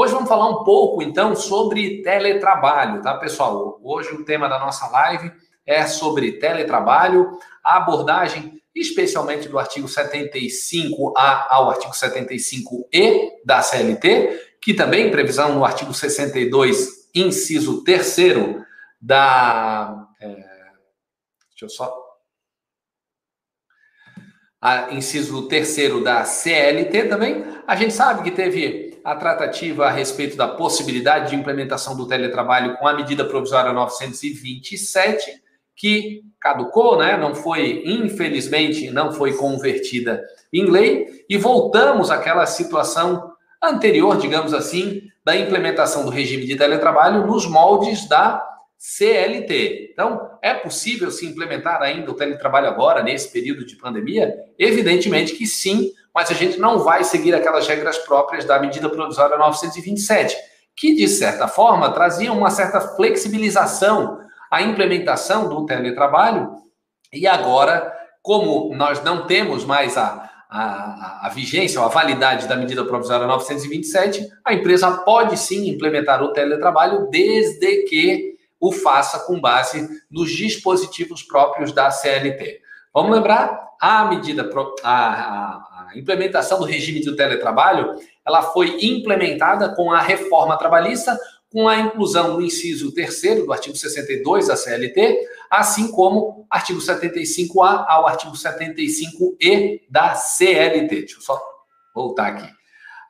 Hoje vamos falar um pouco, então, sobre teletrabalho, tá, pessoal? Hoje o tema da nossa live é sobre teletrabalho, a abordagem especialmente do artigo 75A ao artigo 75E da CLT, que também previsão no artigo 62, inciso 3 da. É, deixa eu só. A, inciso 3 da CLT também. A gente sabe que teve a tratativa a respeito da possibilidade de implementação do teletrabalho com a medida provisória 927 que caducou, né? Não foi, infelizmente, não foi convertida em lei e voltamos àquela situação anterior, digamos assim, da implementação do regime de teletrabalho nos moldes da CLT. Então, é possível se implementar ainda o teletrabalho agora, nesse período de pandemia? Evidentemente que sim, mas a gente não vai seguir aquelas regras próprias da medida provisória 927, que, de certa forma, traziam uma certa flexibilização a implementação do teletrabalho, e agora, como nós não temos mais a, a, a, vigência ou a validade da medida provisória 927, a empresa pode sim implementar o teletrabalho desde que o faça com base nos dispositivos próprios da CLT. Vamos lembrar, a medida, a, a, implementação do regime do teletrabalho, ela foi implementada com a reforma trabalhista com a inclusão do inciso 3 do artigo 62 da CLT, assim como artigo 75A ao artigo 75E da CLT. Deixa eu só voltar aqui.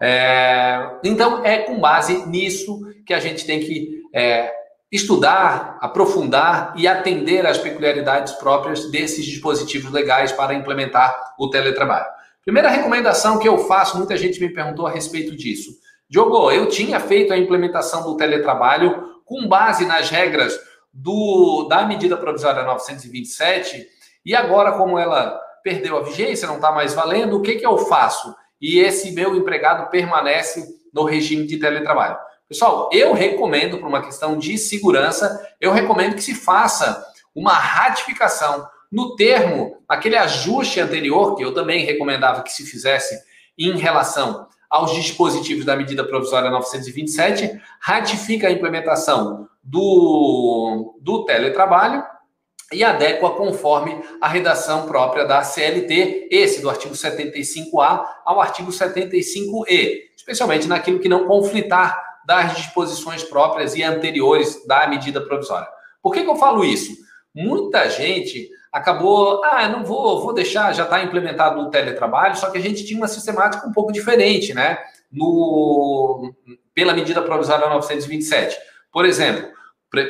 É, então, é com base nisso que a gente tem que é, estudar, aprofundar e atender às peculiaridades próprias desses dispositivos legais para implementar o teletrabalho. Primeira recomendação que eu faço, muita gente me perguntou a respeito disso Diogo, eu tinha feito a implementação do teletrabalho com base nas regras do, da medida provisória 927 e agora, como ela perdeu a vigência, não está mais valendo, o que, que eu faço? E esse meu empregado permanece no regime de teletrabalho. Pessoal, eu recomendo, por uma questão de segurança, eu recomendo que se faça uma ratificação no termo, aquele ajuste anterior, que eu também recomendava que se fizesse em relação aos dispositivos da medida provisória 927, ratifica a implementação do, do teletrabalho e adequa conforme a redação própria da CLT, esse do artigo 75A ao artigo 75E, especialmente naquilo que não conflitar das disposições próprias e anteriores da medida provisória. Por que, que eu falo isso? Muita gente acabou, ah, não vou, vou deixar, já está implementado o teletrabalho, só que a gente tinha uma sistemática um pouco diferente, né? No, pela medida provisória 927. Por exemplo,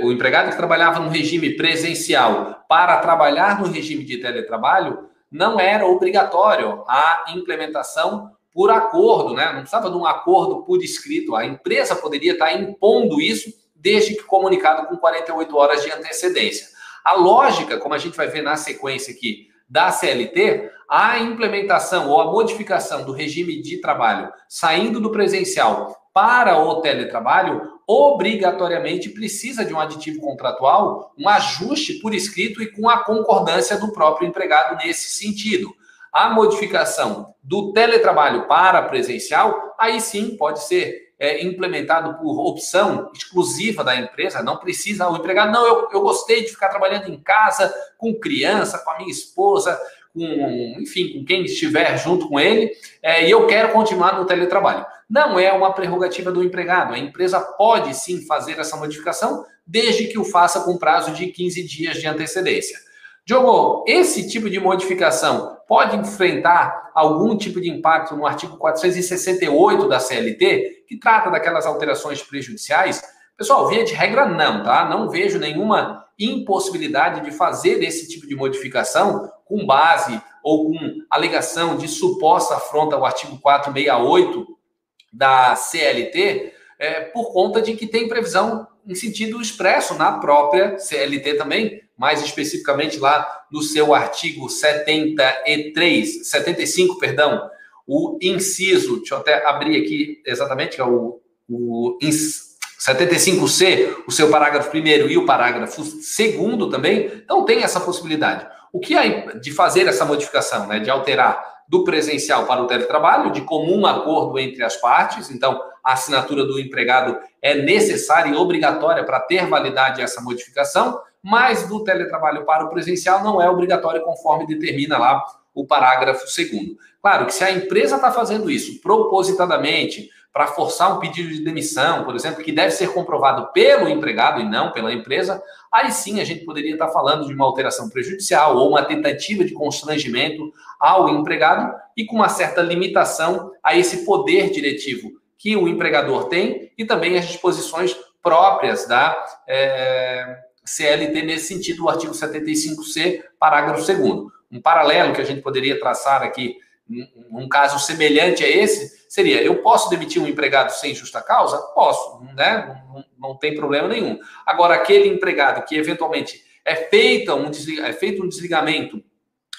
o empregado que trabalhava no regime presencial para trabalhar no regime de teletrabalho não era obrigatório a implementação por acordo, né? Não precisava de um acordo por escrito. A empresa poderia estar impondo isso desde que comunicado com 48 horas de antecedência. A lógica, como a gente vai ver na sequência aqui da CLT, a implementação ou a modificação do regime de trabalho saindo do presencial para o teletrabalho obrigatoriamente precisa de um aditivo contratual, um ajuste por escrito e com a concordância do próprio empregado nesse sentido. A modificação do teletrabalho para presencial, aí sim pode ser é, implementado por opção exclusiva da empresa, não precisa o empregado, não, eu, eu gostei de ficar trabalhando em casa, com criança, com a minha esposa, com, enfim, com quem estiver junto com ele, é, e eu quero continuar no teletrabalho. Não é uma prerrogativa do empregado, a empresa pode sim fazer essa modificação, desde que o faça com prazo de 15 dias de antecedência. Diogo, esse tipo de modificação pode enfrentar algum tipo de impacto no artigo 468 da CLT, que trata daquelas alterações prejudiciais? Pessoal, via de regra, não, tá? Não vejo nenhuma impossibilidade de fazer esse tipo de modificação com base ou com alegação de suposta afronta ao artigo 468 da CLT, é, por conta de que tem previsão em sentido expresso na própria CLT também, mais especificamente lá no seu artigo 73, 75, perdão, o inciso, deixa eu até abrir aqui exatamente, que é o, o 75C, o seu parágrafo primeiro e o parágrafo segundo também, então tem essa possibilidade. O que é de fazer essa modificação, né, de alterar do presencial para o teletrabalho, de comum acordo entre as partes, então a assinatura do empregado é necessária e obrigatória para ter validade essa modificação, mas do teletrabalho para o presencial não é obrigatório conforme determina lá o parágrafo segundo. Claro que se a empresa está fazendo isso propositadamente, para forçar um pedido de demissão, por exemplo, que deve ser comprovado pelo empregado e não pela empresa, aí sim a gente poderia estar falando de uma alteração prejudicial ou uma tentativa de constrangimento ao empregado e com uma certa limitação a esse poder diretivo que o empregador tem e também as disposições próprias da é, CLT nesse sentido, o artigo 75C, parágrafo 2 Um paralelo que a gente poderia traçar aqui, num caso semelhante a esse, seria: eu posso demitir um empregado sem justa causa? Posso, né? Não, não tem problema nenhum. Agora, aquele empregado que eventualmente é feito um, é feito um desligamento,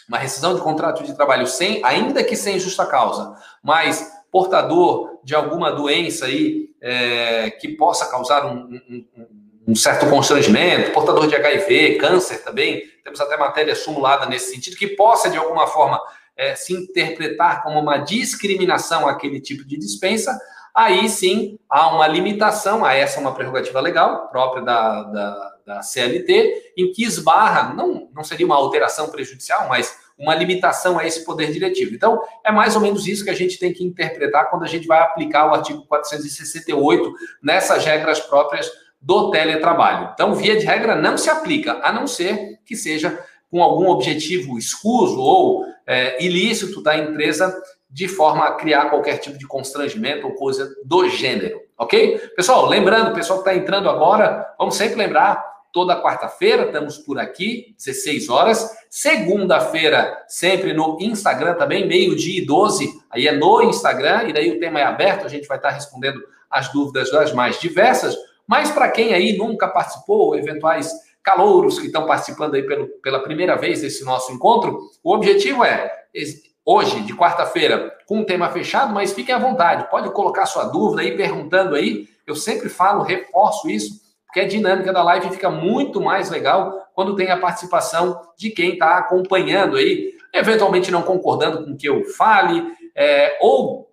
uma rescisão de contrato de trabalho sem, ainda que sem justa causa, mas portador de alguma doença aí é, que possa causar um, um, um, certo constrangimento, portador de HIV, câncer também, temos até matéria sumulada nesse sentido, que possa de alguma forma é, se interpretar como uma discriminação aquele tipo de dispensa, aí sim há uma limitação, a essa é uma prerrogativa legal própria da, da, da, CLT, em que esbarra, não, não seria uma alteração prejudicial, mas uma limitação a esse poder diretivo. Então, é mais ou menos isso que a gente tem que interpretar quando a gente vai aplicar o artigo 468 nessas regras próprias do teletrabalho. Então, via de regra, não se aplica, a não ser que seja com algum objetivo escuso ou é, ilícito da empresa de forma a criar qualquer tipo de constrangimento ou coisa do gênero, ok? Pessoal, lembrando, pessoal que está entrando agora, vamos sempre lembrar, toda quarta-feira estamos por aqui, 16 horas. Segunda-feira, sempre no Instagram também, meio-dia e 12, aí é no Instagram, e daí o tema é aberto, a gente vai estar respondendo as dúvidas das mais diversas. Mas para quem aí nunca participou, eventuais calouros que estão participando aí pelo, pela primeira vez desse nosso encontro, o objetivo é, hoje, de quarta-feira, com um tema fechado, mas fiquem à vontade, pode colocar sua dúvida aí, perguntando aí, eu sempre falo, reforço isso, porque a dinâmica da live fica muito mais legal quando tem a participação de quem está acompanhando aí, eventualmente não concordando com o que eu fale, é, ou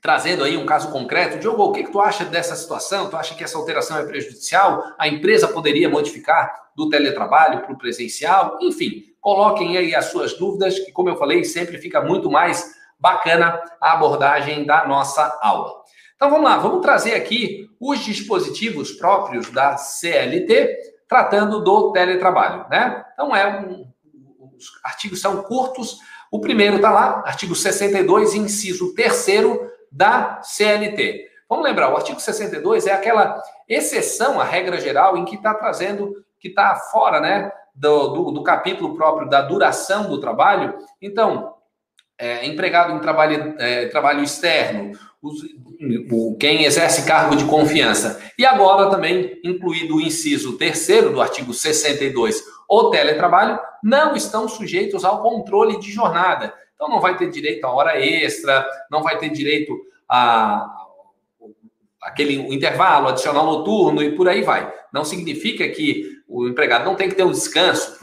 trazendo aí um caso concreto. Diogo, o que, que tu acha dessa situação? Tu acha que essa alteração é prejudicial? A empresa poderia modificar do teletrabalho para o presencial? Enfim, coloquem aí as suas dúvidas, que, como eu falei, sempre fica muito mais bacana a abordagem da nossa aula. Então vamos lá, vamos trazer aqui os dispositivos próprios da CLT, tratando do teletrabalho, né? Então é um, os artigos são curtos. O primeiro está lá, artigo 62, inciso 3 da CLT. Vamos lembrar, o artigo 62 é aquela exceção à regra geral em que está trazendo, que está fora né, do, do, do, capítulo próprio da duração do trabalho. Então, é, empregado em trabalho, é, trabalho externo, os, o, quem exerce cargo de confiança. E agora também incluído o inciso terceiro do artigo 62, o teletrabalho, não estão sujeitos ao controle de jornada. Então não vai ter direito a hora extra, não vai ter direito a aquele intervalo adicional noturno e por aí vai. Não significa que o empregado não tem que ter um descanso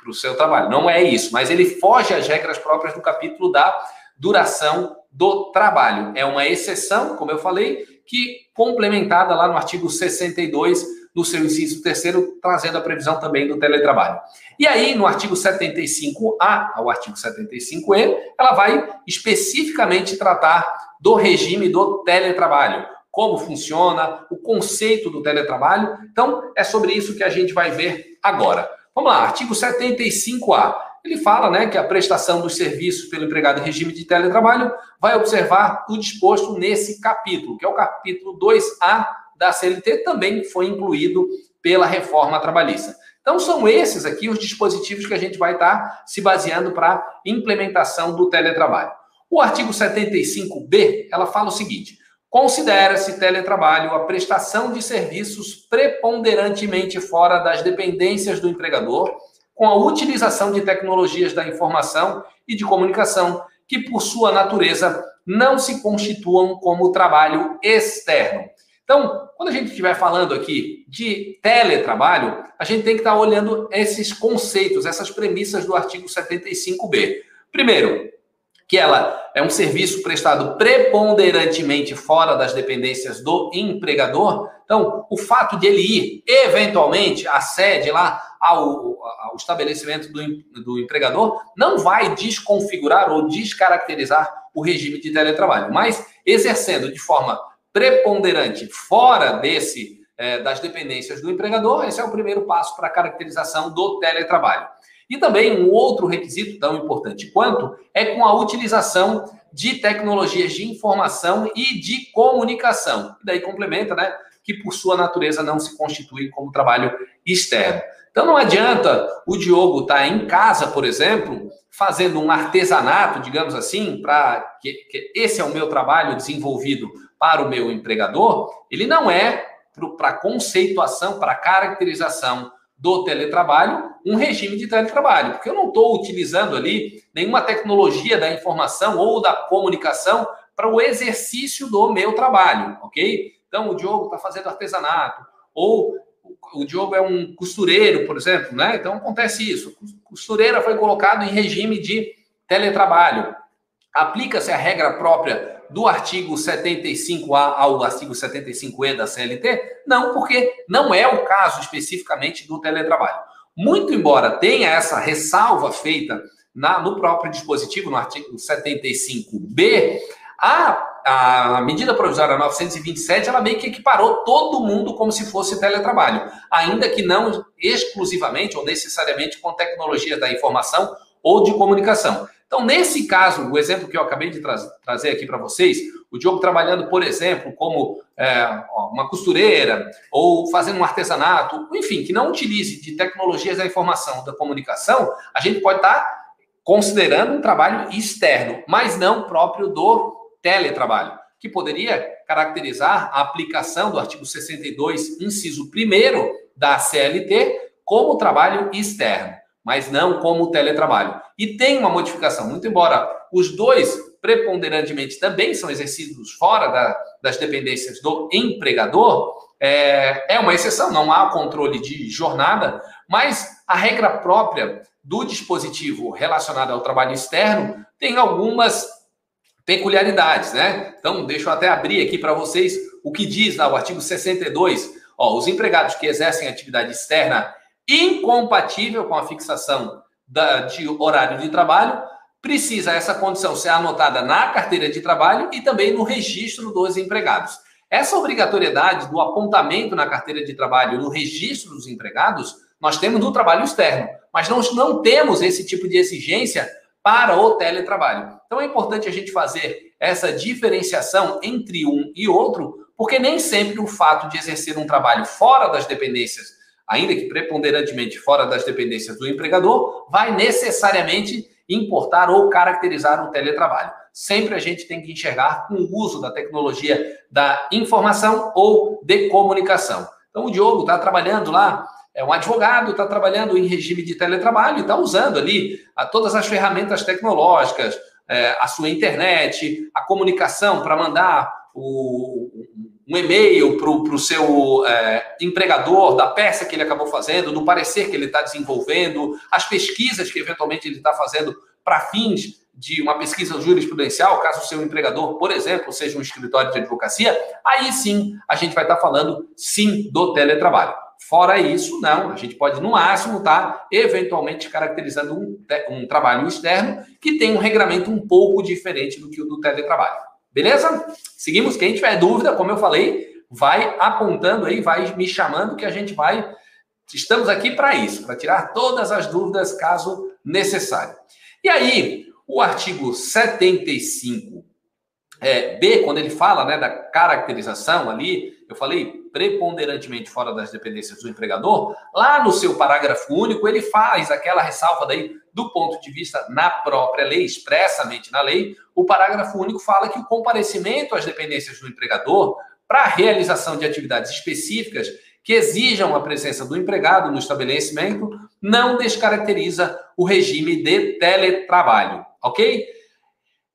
para o seu trabalho. Não é isso, mas ele foge às regras próprias do capítulo da duração do trabalho. É uma exceção, como eu falei, que complementada lá no artigo 62 no seu inciso terceiro, trazendo a previsão também do teletrabalho. E aí, no artigo 75A ao artigo 75E, ela vai especificamente tratar do regime do teletrabalho, como funciona, o conceito do teletrabalho. Então, é sobre isso que a gente vai ver agora. Vamos lá, artigo 75A. Ele fala né, que a prestação dos serviços pelo empregado em regime de teletrabalho vai observar o disposto nesse capítulo, que é o capítulo 2A da CLT também foi incluído pela reforma trabalhista. Então, são esses aqui os dispositivos que a gente vai estar se baseando para implementação do teletrabalho. O artigo 75B, ela fala o seguinte: considera-se teletrabalho a prestação de serviços preponderantemente fora das dependências do empregador, com a utilização de tecnologias da informação e de comunicação que, por sua natureza, não se constituam como trabalho externo. Então, quando a gente estiver falando aqui de teletrabalho, a gente tem que estar olhando esses conceitos, essas premissas do artigo 75B. Primeiro, que ela é um serviço prestado preponderantemente fora das dependências do empregador. Então, o fato de ele ir, eventualmente, à sede lá, ao, ao estabelecimento do, do empregador, não vai desconfigurar ou descaracterizar o regime de teletrabalho, mas exercendo de forma preponderante fora desse é, das dependências do empregador, esse é o primeiro passo para a caracterização do teletrabalho. E também um outro requisito tão importante quanto é com a utilização de tecnologias de informação e de comunicação. E daí complementa, né? Que por sua natureza não se constitui como trabalho externo. Então não adianta o Diogo estar tá em casa, por exemplo, fazendo um artesanato, digamos assim, para que, que, esse é o meu trabalho desenvolvido para o meu empregador. Ele não é para conceituação, para caracterização do teletrabalho, um regime de teletrabalho, porque eu não estou utilizando ali nenhuma tecnologia da informação ou da comunicação para o exercício do meu trabalho, ok? Então, o Diogo está fazendo artesanato, ou o Diogo é um costureiro, por exemplo, né? Então, acontece isso. Costureira foi colocado em regime de teletrabalho. Aplica-se a regra própria do artigo 75A ao artigo 75E da CLT? Não, porque não é o caso especificamente do teletrabalho. Muito embora tenha essa ressalva feita na, no próprio dispositivo, no artigo 75B, a, a medida provisória 927 ela meio que equiparou todo mundo como se fosse teletrabalho, ainda que não exclusivamente ou necessariamente com tecnologia da informação ou de comunicação. Então, nesse caso, o exemplo que eu acabei de tra trazer aqui para vocês, o Diogo trabalhando, por exemplo, como é, uma costureira ou fazendo um artesanato, enfim, que não utilize de tecnologias da informação, da comunicação, a gente pode estar tá considerando um trabalho externo, mas não próprio do teletrabalho, que poderia caracterizar a aplicação do artigo 62, inciso 1 da CLT, como trabalho externo mas não como teletrabalho. E tem uma modificação, muito embora os dois preponderantemente também são exercidos fora da, das dependências do empregador, é, é uma exceção, não há controle de jornada, mas a regra própria do dispositivo relacionado ao trabalho externo tem algumas peculiaridades, né? Então, deixa eu até abrir aqui para vocês o que diz lá o artigo 62. Ó, os empregados que exercem atividade externa incompatível com a fixação da, de horário de trabalho, precisa essa condição ser anotada na carteira de trabalho e também no registro dos empregados. Essa obrigatoriedade do apontamento na carteira de trabalho no registro dos empregados, nós temos no trabalho externo, mas nós não temos esse tipo de exigência para o teletrabalho. Então é importante a gente fazer essa diferenciação entre um e outro, porque nem sempre o fato de exercer um trabalho fora das dependências ainda que preponderantemente fora das dependências do empregador, vai necessariamente importar ou caracterizar o teletrabalho. Sempre a gente tem que enxergar com o uso da tecnologia da informação ou de comunicação. Então, o Diogo está trabalhando lá, é um advogado, está trabalhando em regime de teletrabalho e está usando ali a, todas as ferramentas tecnológicas, é, a sua internet, a comunicação para mandar o, um e-mail para o seu é, empregador da peça que ele acabou fazendo, do parecer que ele está desenvolvendo, as pesquisas que eventualmente ele está fazendo para fins de uma pesquisa jurisprudencial, caso o seu empregador, por exemplo, seja um escritório de advocacia, aí sim a gente vai estar tá falando sim do teletrabalho. Fora isso, não, a gente pode no máximo estar tá, eventualmente caracterizando um, um trabalho externo que tem um regramento um pouco diferente do que o do teletrabalho. Beleza? Seguimos. Quem tiver dúvida, como eu falei, vai apontando aí, vai me chamando que a gente vai. Estamos aqui para isso, para tirar todas as dúvidas caso necessário. E aí, o artigo 75 é, B, quando ele fala né, da caracterização ali, eu falei preponderantemente fora das dependências do empregador, lá no seu parágrafo único, ele faz aquela ressalva daí do ponto de vista na própria lei, expressamente na lei, o parágrafo único fala que o comparecimento às dependências do empregador para a realização de atividades específicas que exijam a presença do empregado no estabelecimento não descaracteriza o regime de teletrabalho, ok?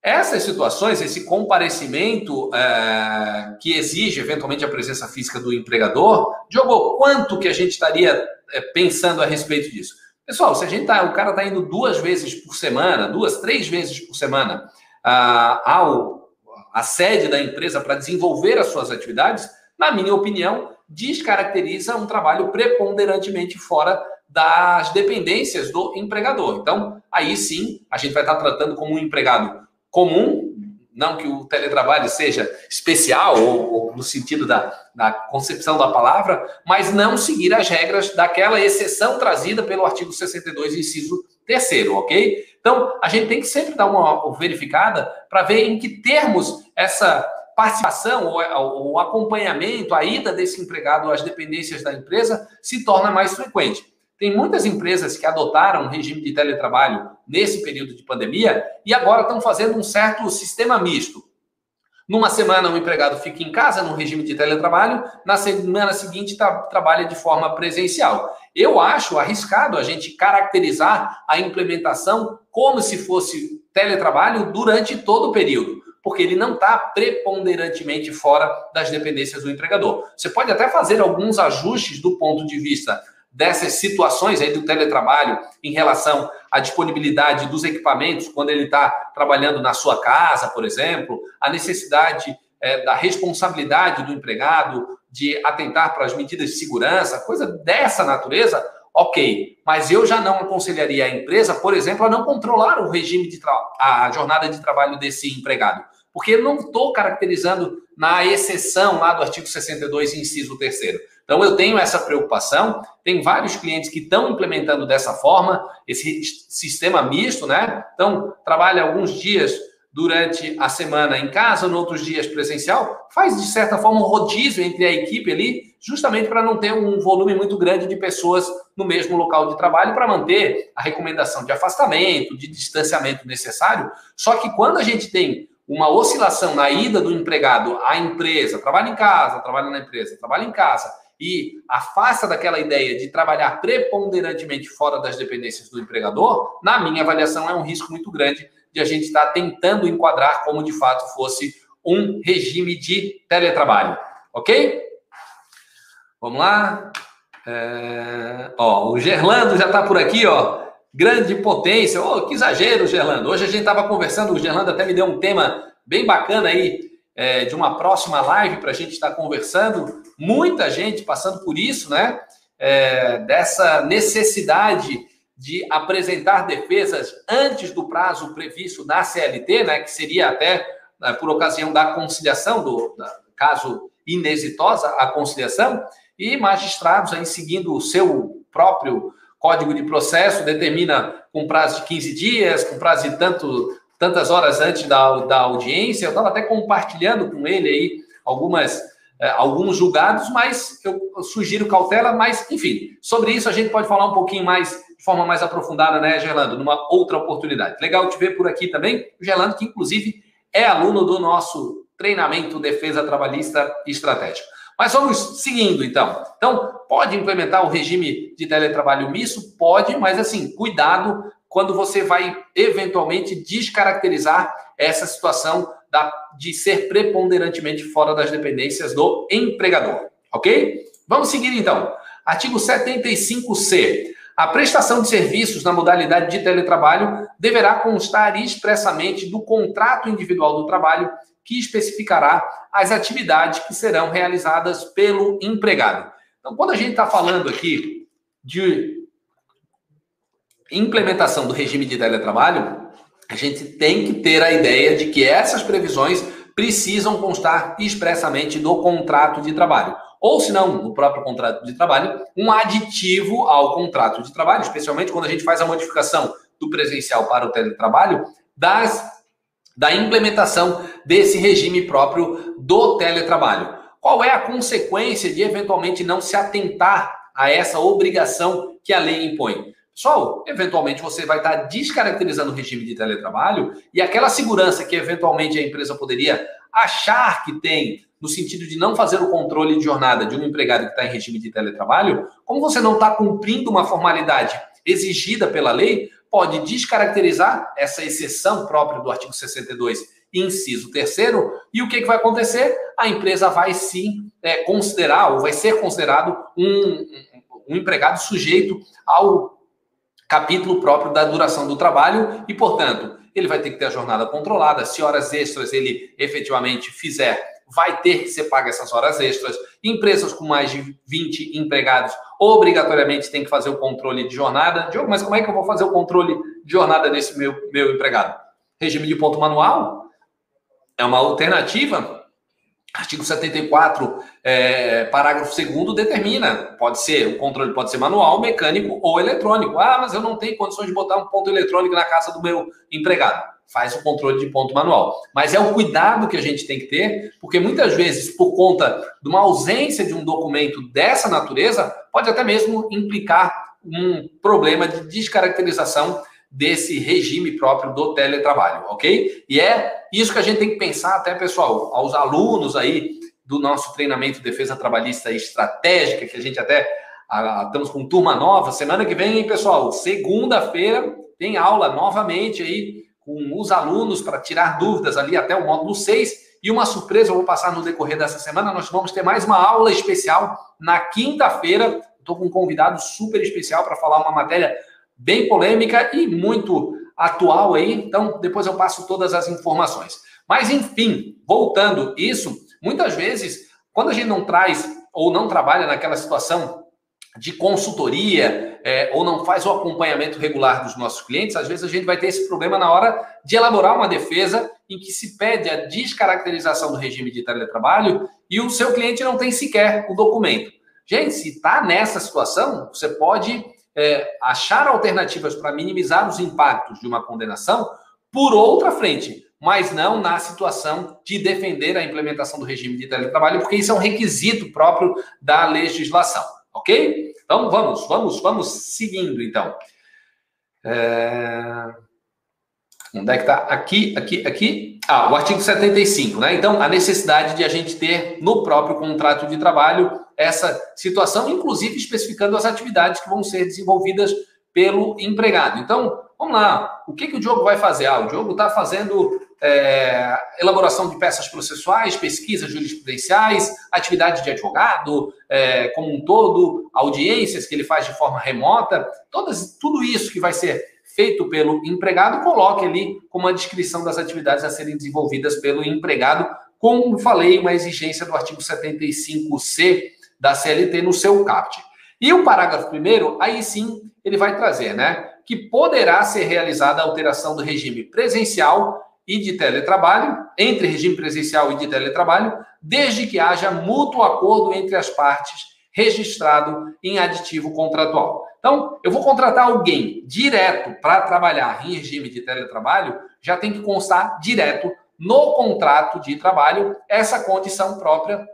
Essas situações, esse comparecimento é, que exige eventualmente a presença física do empregador, Diogo, quanto que a gente estaria é, pensando a respeito disso? Pessoal, se a gente tá, o cara está indo duas vezes por semana, duas, três vezes por semana a sede da empresa para desenvolver as suas atividades, na minha opinião, descaracteriza um trabalho preponderantemente fora das dependências do empregador. Então, aí sim, a gente vai estar tratando como um empregado comum, não que o teletrabalho seja especial ou, ou no sentido da, da, concepção da palavra, mas não seguir as regras daquela exceção trazida pelo artigo 62, inciso 3 ok? Então, a gente tem que sempre dar uma verificada para ver em que termos essa participação ou o acompanhamento, a ida desse empregado às dependências da empresa se torna mais frequente. Tem muitas empresas que adotaram um regime de teletrabalho nesse período de pandemia e agora estão fazendo um certo sistema misto. Numa semana, o empregado fica em casa, no regime de teletrabalho, na semana seguinte, trabalha de forma presencial. Eu acho arriscado a gente caracterizar a implementação como se fosse teletrabalho durante todo o período, porque ele não está preponderantemente fora das dependências do empregador. Você pode até fazer alguns ajustes do ponto de vista dessas situações aí do teletrabalho em relação à disponibilidade dos equipamentos quando ele está trabalhando na sua casa, por exemplo, a necessidade é, da responsabilidade do empregado de atentar para as medidas de segurança, coisa dessa natureza, ok. Mas eu já não aconselharia a empresa, por exemplo, a não controlar o regime de a jornada de trabalho desse empregado, porque eu não estou caracterizando na exceção lá do artigo 62, inciso 3 então, eu tenho essa preocupação. Tem vários clientes que estão implementando dessa forma, esse sistema misto, né? Então, trabalha alguns dias durante a semana em casa, em outros dias presencial, faz de certa forma um rodízio entre a equipe ali, justamente para não ter um volume muito grande de pessoas no mesmo local de trabalho, para manter a recomendação de afastamento, de distanciamento necessário. Só que quando a gente tem uma oscilação na ida do empregado à empresa, trabalha em casa, trabalha na empresa, trabalha em casa, e afasta daquela ideia de trabalhar preponderantemente fora das dependências do empregador, na minha avaliação é um risco muito grande de a gente estar tentando enquadrar como de fato fosse um regime de teletrabalho. Ok? Vamos lá. É... Ó, o Gerlando já está por aqui, ó. Grande potência. Oh, que exagero, Gerlando. Hoje a gente estava conversando, o Gerlando até me deu um tema bem bacana aí é, de uma próxima live para a gente estar conversando muita gente passando por isso, né? É, dessa necessidade de apresentar defesas antes do prazo previsto na CLT, né? Que seria até né, por ocasião da conciliação, do, da, caso inexitosa a conciliação, e magistrados aí seguindo o seu próprio código de processo, determina com prazo de 15 dias, com prazo de tanto, tantas horas antes da, da audiência. Eu estava até compartilhando com ele aí algumas é, alguns julgados, mas eu, sugiro cautela, mas, enfim, sobre isso a gente pode falar um pouquinho mais, de forma mais aprofundada, né, Gerlando, numa outra oportunidade. Legal te ver por aqui também, o Gerlando, que inclusive é aluno do nosso treinamento Defesa Trabalhista Estratégica. Mas vamos seguindo, então. Então, pode implementar o regime de teletrabalho misto? Pode, mas assim, cuidado quando você vai eventualmente descaracterizar essa situação da, de ser preponderantemente fora das dependências do empregador. Ok? Vamos seguir então. Artigo 75C. A prestação de serviços na modalidade de teletrabalho deverá constar expressamente do contrato individual do trabalho que especificará as atividades que serão realizadas pelo empregado. Então, quando a gente está falando aqui de implementação do regime de teletrabalho, a gente tem que ter a ideia de que essas previsões precisam constar expressamente do contrato de trabalho. Ou, se não, no próprio contrato de trabalho, um aditivo ao contrato de trabalho, especialmente quando a gente faz a modificação do presencial para o teletrabalho, das, da implementação desse regime próprio do teletrabalho. Qual é a consequência de eventualmente não se atentar a essa obrigação que a lei impõe? Pessoal, eventualmente você vai estar descaracterizando o regime de teletrabalho e aquela segurança que eventualmente a empresa poderia achar que tem, no sentido de não fazer o controle de jornada de um empregado que está em regime de teletrabalho, como você não está cumprindo uma formalidade exigida pela lei, pode descaracterizar essa exceção própria do artigo 62, inciso 3 e o que, que vai acontecer? A empresa vai sim é, considerar, ou vai ser considerado um, um empregado sujeito ao capítulo próprio da duração do trabalho e, portanto, ele vai ter que ter a jornada controlada. Se horas extras ele efetivamente fizer, vai ter que ser paga essas horas extras. Empresas com mais de 20 empregados obrigatoriamente tem que fazer o controle de jornada. Diogo, mas como é que eu vou fazer o controle de jornada desse meu, meu empregado? Regime de ponto manual é uma alternativa Artigo 74, é, parágrafo 2 determina, pode ser, o controle pode ser manual, mecânico ou eletrônico. Ah, mas eu não tenho condições de botar um ponto eletrônico na casa do meu empregado. Faz o controle de ponto manual. Mas é o cuidado que a gente tem que ter, porque muitas vezes, por conta de uma ausência de um documento dessa natureza, pode até mesmo implicar um problema de descaracterização desse regime próprio do teletrabalho, ok? E é isso que a gente tem que pensar até, pessoal, aos alunos aí do nosso treinamento de defesa trabalhista estratégica, que a gente até a, estamos com turma nova. Semana que vem, hein, pessoal? Segunda-feira tem aula novamente aí com os alunos para tirar dúvidas ali até o módulo 6. E uma surpresa, eu vou passar no decorrer dessa semana, nós vamos ter mais uma aula especial na quinta-feira. Estou com um convidado super especial para falar uma matéria bem polêmica e muito atual aí. Então, depois eu passo todas as informações. Mas, enfim, voltando isso, muitas vezes, quando a gente não traz ou não trabalha naquela situação de consultoria é, ou não faz o acompanhamento regular dos nossos clientes, às vezes a gente vai ter esse problema na hora de elaborar uma defesa em que se pede a descaracterização do regime de teletrabalho e o seu cliente não tem sequer o documento. Gente, se está nessa situação, você pode é, achar alternativas para minimizar os impactos de uma condenação por outra frente, mas não na situação de defender a implementação do regime de teletrabalho, porque isso é um requisito próprio da legislação, ok? Então vamos, vamos, vamos seguindo então. É... Onde é que está? Aqui, aqui, aqui. Ah, o artigo 75, né? Então, a necessidade de a gente ter no próprio contrato de trabalho essa situação, inclusive especificando as atividades que vão ser desenvolvidas pelo empregado. Então, vamos lá. O que, que o Diogo vai fazer? Ah, o Diogo está fazendo é, elaboração de peças processuais, pesquisas jurisprudenciais, atividade de advogado é, como um todo, audiências que ele faz de forma remota, todas, tudo isso que vai ser feito pelo empregado, coloque ali como a descrição das atividades a serem desenvolvidas pelo empregado, como falei, uma exigência do artigo 75C da CLT no seu CAPT. E o parágrafo primeiro, aí sim, ele vai trazer, né, que poderá ser realizada a alteração do regime presencial e de teletrabalho, entre regime presencial e de teletrabalho, desde que haja mútuo acordo entre as partes registrado em aditivo contratual. Então, eu vou contratar alguém direto para trabalhar em regime de teletrabalho, já tem que constar direto no contrato de trabalho essa condição própria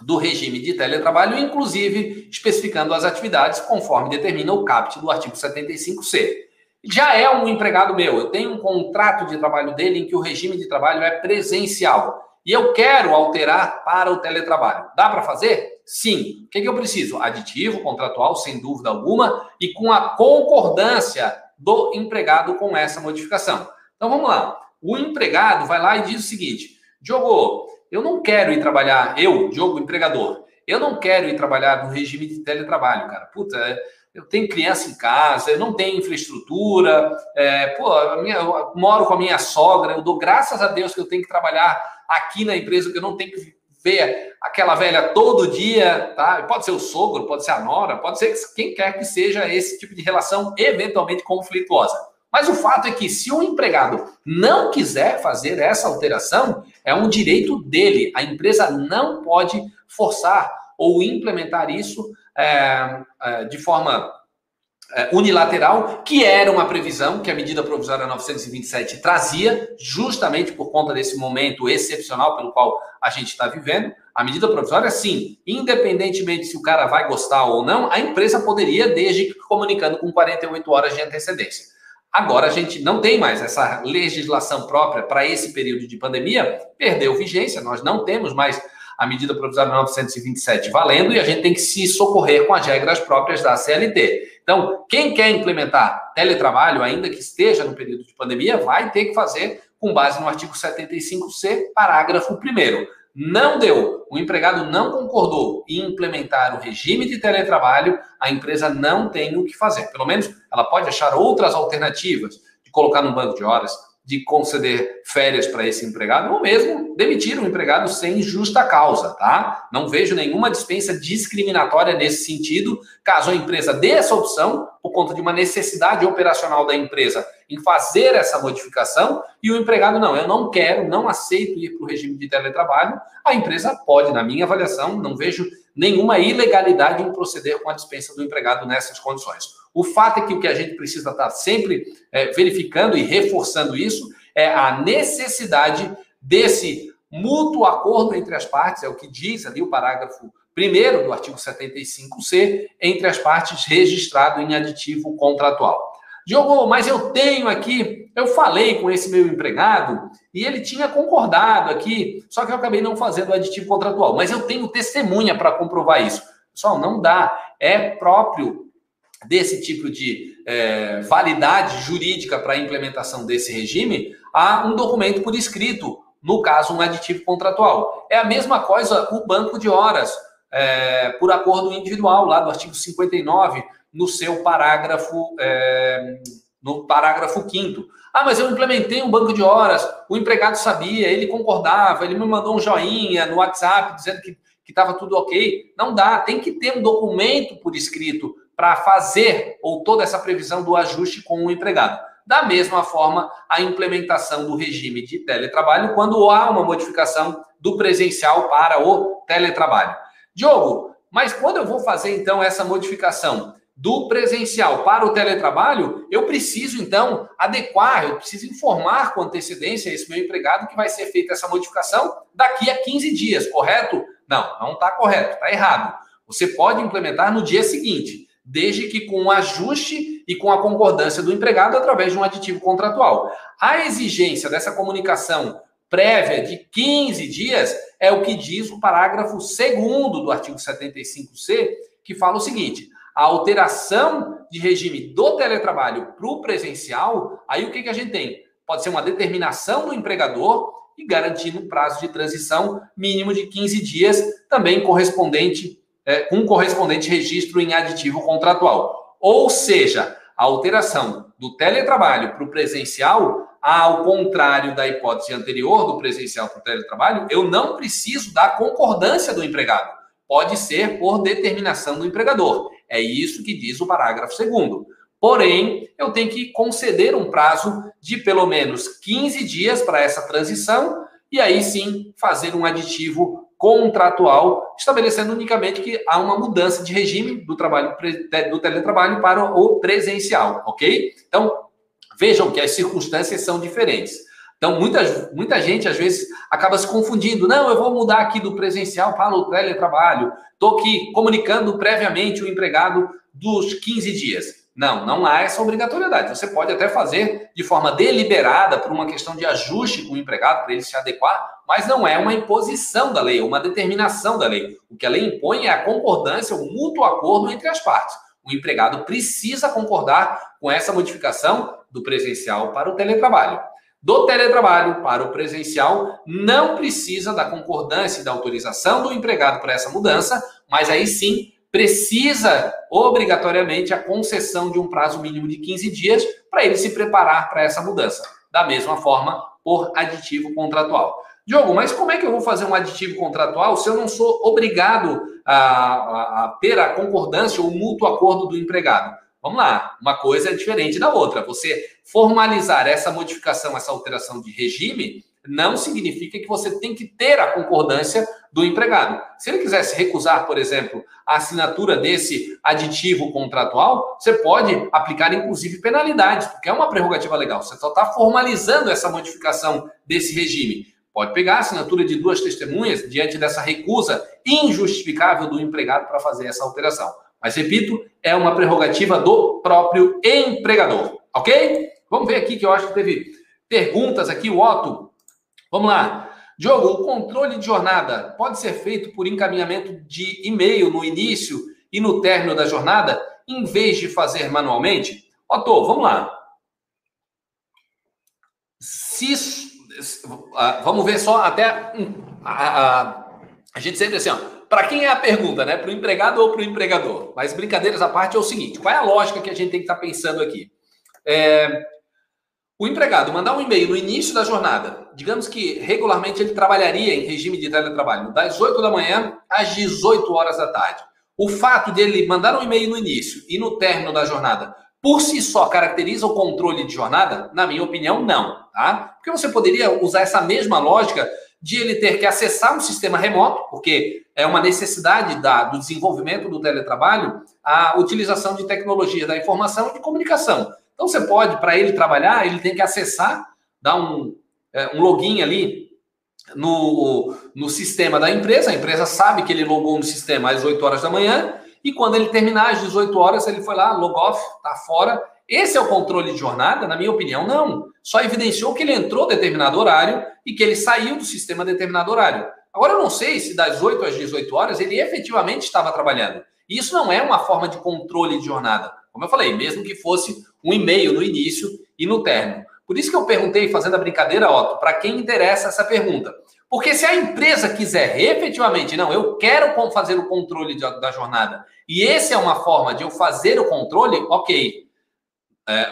do regime de teletrabalho, inclusive especificando as atividades conforme determina o CAPT do artigo 75C. Já é um empregado meu, eu tenho um contrato de trabalho dele em que o regime de trabalho é presencial e eu quero alterar para o teletrabalho. Dá para fazer? Sim. O que, que eu preciso? Aditivo, contratual, sem dúvida alguma, e com a concordância do empregado com essa modificação. Então vamos lá. O empregado vai lá e diz o seguinte: Diogo, eu não quero ir trabalhar, eu, Diogo, empregador, eu não quero ir trabalhar no regime de teletrabalho, cara. Puta, é, eu tenho criança em casa, eu não tenho infraestrutura, é, pô, eu moro com a minha sogra, eu dou graças a Deus que eu tenho que trabalhar aqui na empresa, que eu não tenho que ver aquela velha todo dia, tá? Pode ser o sogro, pode ser a nora, pode ser quem quer que seja esse tipo de relação eventualmente conflituosa. Mas o fato é que se o empregado não quiser fazer essa alteração, é um direito dele. A empresa não pode forçar ou implementar isso é, é, de forma unilateral, que era uma previsão que a medida provisória 927 trazia, justamente por conta desse momento excepcional pelo qual a gente está vivendo. A medida provisória, sim, independentemente se o cara vai gostar ou não, a empresa poderia, desde que comunicando com 48 horas de antecedência. Agora a gente não tem mais essa legislação própria para esse período de pandemia, perdeu vigência, nós não temos mais a medida provisória 927 valendo e a gente tem que se socorrer com as regras próprias da CLT. Então, quem quer implementar teletrabalho, ainda que esteja no período de pandemia, vai ter que fazer com base no artigo 75C, parágrafo 1. Não deu, o empregado não concordou em implementar o regime de teletrabalho, a empresa não tem o que fazer. Pelo menos ela pode achar outras alternativas de colocar no banco de horas, de conceder férias para esse empregado, ou mesmo demitir um empregado sem justa causa, tá? Não vejo nenhuma dispensa discriminatória nesse sentido, caso a empresa dê essa opção, por conta de uma necessidade operacional da empresa em fazer essa modificação, e o empregado, não, eu não quero, não aceito ir para o regime de teletrabalho, a empresa pode, na minha avaliação, não vejo nenhuma ilegalidade em proceder com a dispensa do empregado nessas condições. O fato é que o que a gente precisa estar sempre é, verificando e reforçando isso é a necessidade desse mútuo acordo entre as partes, é o que diz ali o parágrafo primeiro do artigo 75C, entre as partes registrado em aditivo contratual. Diogo, mas eu tenho aqui, eu falei com esse meu empregado e ele tinha concordado aqui, só que eu acabei não fazendo o aditivo contratual. Mas eu tenho testemunha para comprovar isso. Pessoal, não dá. É próprio desse tipo de é, validade jurídica para a implementação desse regime a um documento por escrito, no caso, um aditivo contratual. É a mesma coisa o banco de horas, é, por acordo individual, lá do artigo 59, no seu parágrafo, é, no parágrafo 5 Ah, mas eu implementei um banco de horas, o empregado sabia, ele concordava, ele me mandou um joinha no WhatsApp dizendo que estava tudo ok. Não dá, tem que ter um documento por escrito para fazer ou toda essa previsão do ajuste com o empregado. Da mesma forma, a implementação do regime de teletrabalho quando há uma modificação do presencial para o teletrabalho. Diogo, mas quando eu vou fazer então essa modificação do presencial para o teletrabalho, eu preciso então adequar, eu preciso informar com antecedência esse meu empregado que vai ser feita essa modificação daqui a 15 dias, correto? Não, não está correto, está errado. Você pode implementar no dia seguinte desde que com o ajuste e com a concordância do empregado através de um aditivo contratual. A exigência dessa comunicação prévia de 15 dias é o que diz o parágrafo 2 do artigo 75C, que fala o seguinte: a alteração de regime do teletrabalho para o presencial, aí o que, que a gente tem? Pode ser uma determinação do empregador e garantindo um prazo de transição mínimo de 15 dias, também correspondente é, com correspondente registro em aditivo contratual. Ou seja, a alteração do teletrabalho para o presencial, ao contrário da hipótese anterior do presencial para o teletrabalho, eu não preciso da concordância do empregado. Pode ser por determinação do empregador. É isso que diz o parágrafo 2. Porém, eu tenho que conceder um prazo de pelo menos 15 dias para essa transição e aí sim fazer um aditivo contratual, estabelecendo unicamente que há uma mudança de regime do trabalho do teletrabalho para o presencial, ok? Então, vejam que as circunstâncias são diferentes. Então, muita, muita gente, às vezes, acaba se confundindo. Não, eu vou mudar aqui do presencial para o teletrabalho. Estou aqui comunicando previamente o empregado dos 15 dias. Não, não há essa obrigatoriedade. Você pode até fazer de forma deliberada por uma questão de ajuste com o empregado para ele se adequar, mas não é uma imposição da lei, é uma determinação da lei. O que a lei impõe é a concordância, o mútuo acordo entre as partes. O empregado precisa concordar com essa modificação do presencial para o teletrabalho. Do teletrabalho para o presencial, não precisa da concordância e da autorização do empregado para essa mudança, mas aí sim precisa obrigatoriamente a concessão de um prazo mínimo de 15 dias para ele se preparar para essa mudança. Da mesma forma, por aditivo contratual. Diogo, mas como é que eu vou fazer um aditivo contratual se eu não sou obrigado a, a, a ter a concordância ou mútuo acordo do empregado? Vamos lá, uma coisa é diferente da outra. Você formalizar essa modificação, essa alteração de regime, não significa que você tem que ter a concordância do empregado. Se ele quisesse recusar, por exemplo, a assinatura desse aditivo contratual, você pode aplicar, inclusive, penalidades, porque é uma prerrogativa legal. Você só está formalizando essa modificação desse regime. Pode pegar a assinatura de duas testemunhas diante dessa recusa injustificável do empregado para fazer essa alteração. Mas, repito, é uma prerrogativa do próprio empregador, ok? Vamos ver aqui que eu acho que teve perguntas aqui. O Otto Vamos lá. Diogo, o controle de jornada pode ser feito por encaminhamento de e-mail no início e no término da jornada, em vez de fazer manualmente? Otto, vamos lá. Se, vamos ver só até a, a, gente sempre assim, para quem é a pergunta, né? Para o empregado ou para o empregador? Mas brincadeiras à parte é o seguinte: qual é a lógica que a gente tem que estar tá pensando aqui? É, O empregado mandar um e-mail no início da jornada, digamos que regularmente ele trabalharia em regime de teletrabalho, das 8 da manhã às 18 horas da tarde. O fato de ele mandar um e-mail no início e no término da jornada, por si só caracteriza o controle de jornada? Na minha opinião, não, tá? Porque você poderia usar essa mesma lógica de ele ter que acessar um sistema remoto, porque é uma necessidade da, do desenvolvimento do teletrabalho, a utilização de tecnologia da informação e de comunicação. Então você pode, para ele trabalhar, ele tem que acessar, dar um, é, um login ali no, no sistema da empresa. A empresa sabe que ele logou no sistema às 8 horas da manhã, e quando ele terminar às 18 horas, ele foi lá, log off, tá fora. Esse é o controle de jornada? Na minha opinião, não. Só evidenciou que ele entrou determinado horário e que ele saiu do sistema determinado horário. Agora, eu não sei se das 8 às 18 horas ele efetivamente estava trabalhando. Isso não é uma forma de controle de jornada. Como eu falei, mesmo que fosse um e-mail no início e no término. Por isso que eu perguntei, fazendo a brincadeira, Otto, para quem interessa essa pergunta. Porque se a empresa quiser efetivamente, não, eu quero fazer o controle da jornada, e essa é uma forma de eu fazer o controle, ok. É,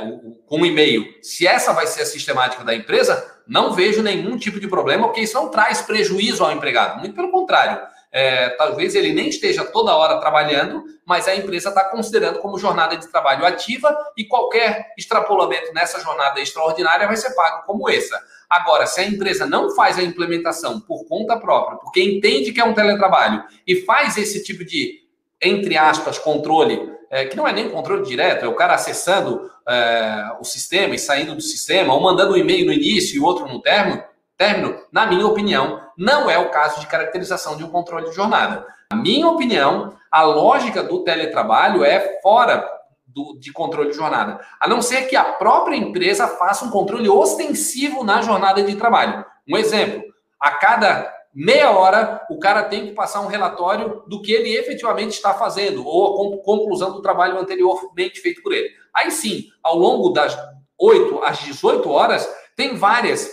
com um e-mail, se essa vai ser a sistemática da empresa, não vejo nenhum tipo de problema, porque isso não traz prejuízo ao empregado. Muito pelo contrário é, talvez ele nem esteja toda hora trabalhando, mas a empresa está considerando como jornada de trabalho ativa e qualquer extrapolamento nessa jornada extraordinária vai ser pago como essa. Agora, se a empresa não faz a implementação por conta própria, porque entende que é um teletrabalho e faz esse tipo de, entre aspas, controle, é, que não é nem controle direto, é o cara acessando é, o sistema e saindo do sistema, ou mandando um e-mail no início e outro no término, término, na minha opinião, não é o caso de caracterização de um controle de jornada. Na minha opinião, a lógica do teletrabalho é fora do, de controle de jornada, a não ser que a própria empresa faça um controle ostensivo na jornada de trabalho. Um exemplo, a cada meia hora o cara tem que passar um relatório do que ele efetivamente está fazendo, ou a conclusão do trabalho anteriormente feito por ele. Aí sim, ao longo das 8 às 18 horas, tem várias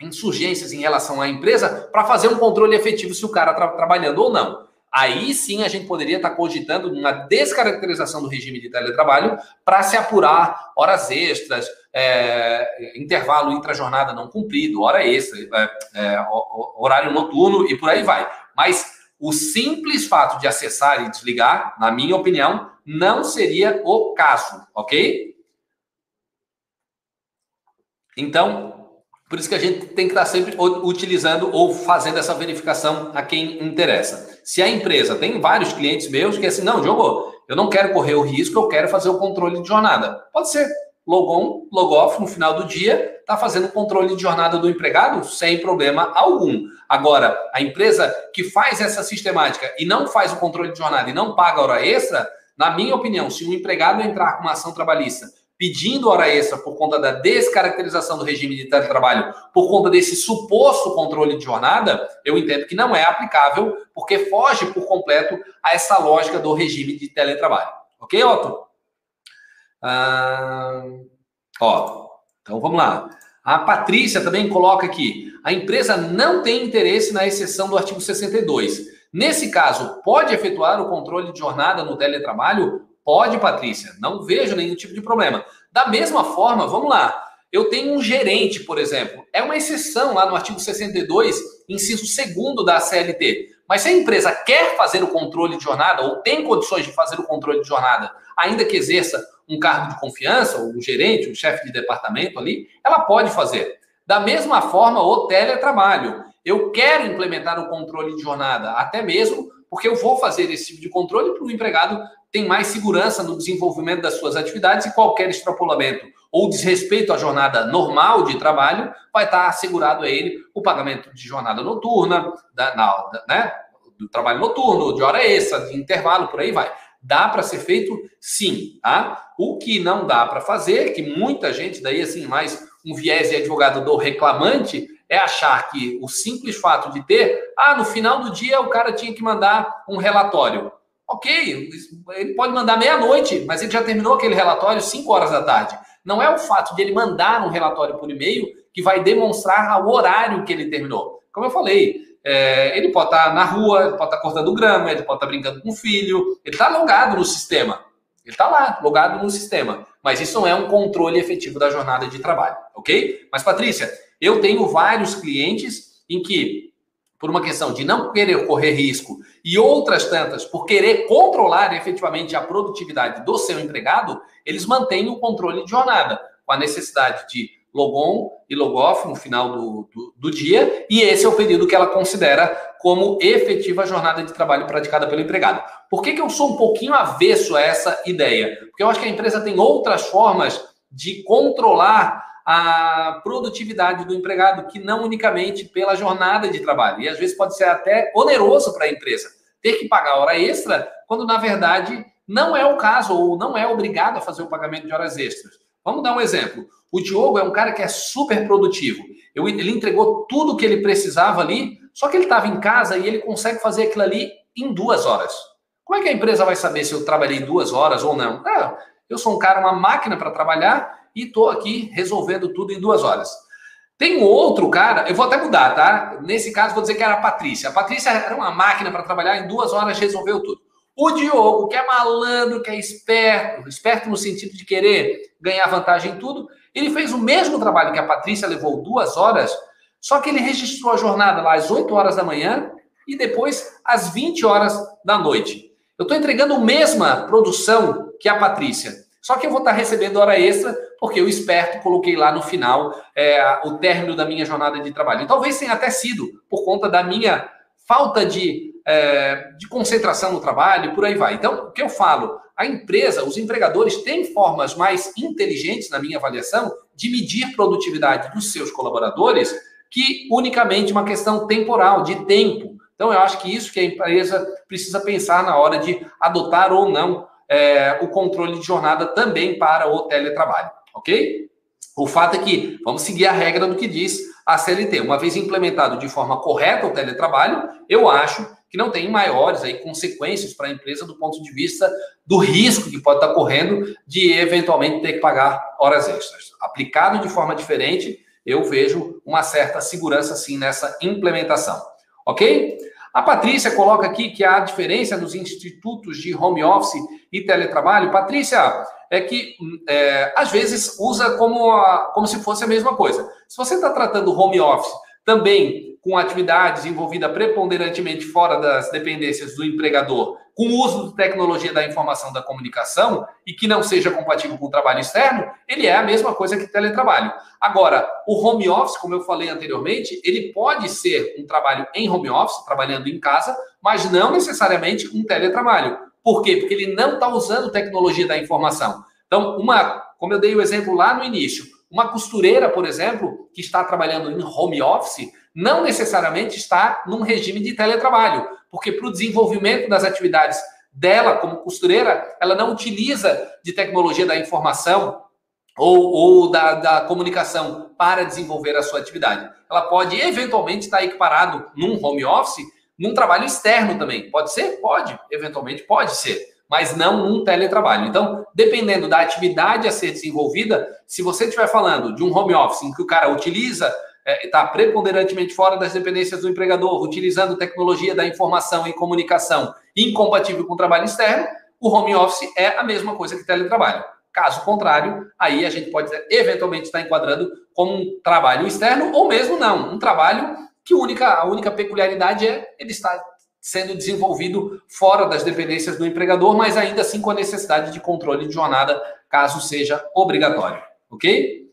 insurgências em relação à empresa para fazer um controle efetivo se o cara está trabalhando ou não. Aí sim a gente poderia estar tá cogitando uma descaracterização do regime de teletrabalho para se apurar horas extras, é, intervalo intra-jornada não cumprido, hora extra, é, é, horário noturno e por aí vai. Mas o simples fato de acessar e desligar, na minha opinião, não seria o caso, ok? Então, por isso que a gente tem que estar sempre utilizando ou fazendo essa verificação a quem interessa. Se a empresa tem vários clientes meus que é assim, não, Diogo, eu não quero correr o risco, eu quero fazer o controle de jornada. Pode ser. Logon, log off no final do dia, está fazendo o controle de jornada do empregado sem problema algum. Agora, a empresa que faz essa sistemática e não faz o controle de jornada e não paga hora extra, na minha opinião, se um empregado entrar com uma ação trabalhista pedindo hora extra por conta da descaracterização do regime de teletrabalho, por conta desse suposto controle de jornada, eu entendo que não é aplicável, porque foge por completo a essa lógica do regime de teletrabalho. Ok, Otto? Ah, ó, então vamos lá. A Patrícia também coloca aqui: a empresa não tem interesse na exceção do artigo 62. Nesse caso, pode efetuar o controle de jornada no teletrabalho Pode, Patrícia, não vejo nenhum tipo de problema. Da mesma forma, vamos lá. Eu tenho um gerente, por exemplo. É uma exceção lá no artigo 62, inciso 2 da CLT. Mas se a empresa quer fazer o controle de jornada, ou tem condições de fazer o controle de jornada, ainda que exerça um cargo de confiança, ou um gerente, um chefe de departamento ali, ela pode fazer. Da mesma forma, o teletrabalho. Eu quero implementar o controle de jornada, até mesmo porque eu vou fazer esse tipo de controle para o empregado tem mais segurança no desenvolvimento das suas atividades e qualquer extrapolamento ou desrespeito à jornada normal de trabalho vai estar assegurado a ele o pagamento de jornada noturna, da, na, né, do trabalho noturno, de hora extra, de intervalo, por aí vai. Dá para ser feito? Sim. Tá? O que não dá para fazer, que muita gente, daí assim, mais um viés de advogado do reclamante, é achar que o simples fato de ter, ah, no final do dia o cara tinha que mandar um relatório. Ok, ele pode mandar meia-noite, mas ele já terminou aquele relatório 5 horas da tarde. Não é o fato de ele mandar um relatório por e-mail que vai demonstrar o horário que ele terminou. Como eu falei, é, ele pode estar na rua, ele pode estar cortando grama, ele pode estar brincando com o filho, ele está logado no sistema. Ele está lá, logado no sistema. Mas isso não é um controle efetivo da jornada de trabalho, ok? Mas, Patrícia, eu tenho vários clientes em que, por uma questão de não querer correr risco e outras tantas por querer controlar efetivamente a produtividade do seu empregado, eles mantêm o controle de jornada, com a necessidade de logon e logoff no final do, do, do, dia, e esse é o período que ela considera como efetiva jornada de trabalho praticada pelo empregado. Por que, que eu sou um pouquinho avesso a essa ideia? Porque eu acho que a empresa tem outras formas de controlar a produtividade do empregado, que não unicamente pela jornada de trabalho. E às vezes pode ser até oneroso para a empresa ter que pagar hora extra, quando na verdade não é o caso, ou não é obrigado a fazer o pagamento de horas extras. Vamos dar um exemplo. O Diogo é um cara que é super produtivo. Ele entregou tudo que ele precisava ali, só que ele estava em casa e ele consegue fazer aquilo ali em duas horas. Como é que a empresa vai saber se eu trabalhei duas horas ou não? Ah, eu sou um cara, uma máquina para trabalhar e estou aqui resolvendo tudo em duas horas. Tem um outro cara, eu vou até mudar, tá? Nesse caso, vou dizer que era a Patrícia. A Patrícia era uma máquina para trabalhar, em duas horas resolveu tudo. O Diogo, que é malandro, que é esperto, esperto no sentido de querer ganhar vantagem em tudo, ele fez o mesmo trabalho que a Patrícia levou duas horas, só que ele registrou a jornada lá às 8 horas da manhã e depois às 20 horas da noite. Eu estou entregando a mesma produção que a Patrícia, só que eu vou estar recebendo hora extra porque eu esperto coloquei lá no final é, o término da minha jornada de trabalho. E talvez tenha até sido por conta da minha falta de, é, de concentração no trabalho, por aí vai. Então, o que eu falo? A empresa, os empregadores têm formas mais inteligentes, na minha avaliação, de medir produtividade dos seus colaboradores que unicamente uma questão temporal, de tempo. Então, eu acho que isso que a empresa precisa pensar na hora de adotar ou não é, o controle de jornada também para o teletrabalho, ok? O fato é que vamos seguir a regra do que diz a CLT. Uma vez implementado de forma correta o teletrabalho, eu acho que não tem maiores aí consequências para a empresa do ponto de vista do risco que pode estar correndo de eventualmente ter que pagar horas extras. Aplicado de forma diferente, eu vejo uma certa segurança sim nessa implementação. Ok? A Patrícia coloca aqui que há diferença nos institutos de home office e teletrabalho. Patrícia, é que é, às vezes usa como, a, como se fosse a mesma coisa. Se você está tratando home office também com atividades envolvidas preponderantemente fora das dependências do empregador, com o uso de tecnologia da informação da comunicação e que não seja compatível com o trabalho externo, ele é a mesma coisa que teletrabalho. Agora, o home office, como eu falei anteriormente, ele pode ser um trabalho em home office, trabalhando em casa, mas não necessariamente um teletrabalho. Por quê? Porque ele não está usando tecnologia da informação. Então, uma, como eu dei o exemplo lá no início, uma costureira, por exemplo, que está trabalhando em home office, não necessariamente está num regime de teletrabalho, porque para o desenvolvimento das atividades dela como costureira, ela não utiliza de tecnologia da informação ou, ou da, da, comunicação para desenvolver a sua atividade. Ela pode eventualmente estar equiparado num home office, num trabalho externo também. Pode ser? Pode. Eventualmente pode ser mas não num teletrabalho. Então, dependendo da atividade a ser desenvolvida, se você estiver falando de um home office em que o cara utiliza, está é, preponderantemente fora das dependências do empregador, utilizando tecnologia da informação e comunicação incompatível com o trabalho externo, o home office é a mesma coisa que teletrabalho. Caso contrário, aí a gente pode eventualmente estar enquadrando como um trabalho externo ou mesmo não, um trabalho que única, a única peculiaridade é ele estar sendo desenvolvido fora das dependências do empregador, mas ainda assim com a necessidade de controle de jornada, caso seja obrigatório. Ok?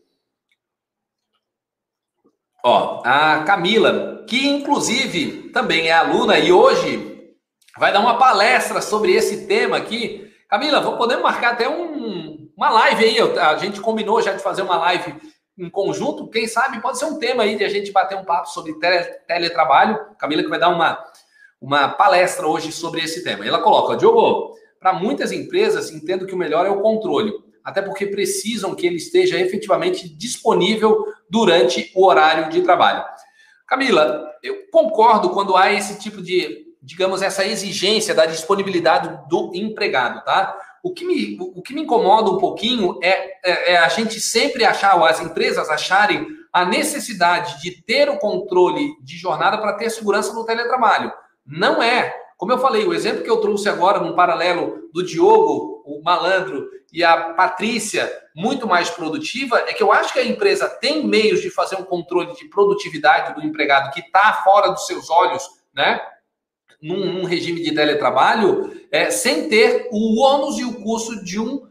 Ó, a Camila, que inclusive também é aluna e hoje vai dar uma palestra sobre esse tema aqui. Camila, vou poder marcar até um, uma live aí. A gente combinou já de fazer uma live em conjunto. Quem sabe pode ser um tema aí de a gente bater um papo sobre tele, teletrabalho. Camila que vai dar uma uma palestra hoje sobre esse tema. Ela coloca, Diogo, para muitas empresas, entendo que o melhor é o controle, até porque precisam que ele esteja efetivamente disponível durante o horário de trabalho. Camila, eu concordo quando há esse tipo de, digamos, essa exigência da disponibilidade do empregado, tá? O que me, o que me incomoda um pouquinho é, é, é a gente sempre achar, ou as empresas acharem a necessidade de ter o controle de jornada para ter segurança no teletrabalho. Não é. Como eu falei, o exemplo que eu trouxe agora, num paralelo do Diogo, o malandro, e a Patrícia, muito mais produtiva, é que eu acho que a empresa tem meios de fazer um controle de produtividade do empregado que está fora dos seus olhos, né? Num, num regime de teletrabalho, é, sem ter o ônus e o custo de um,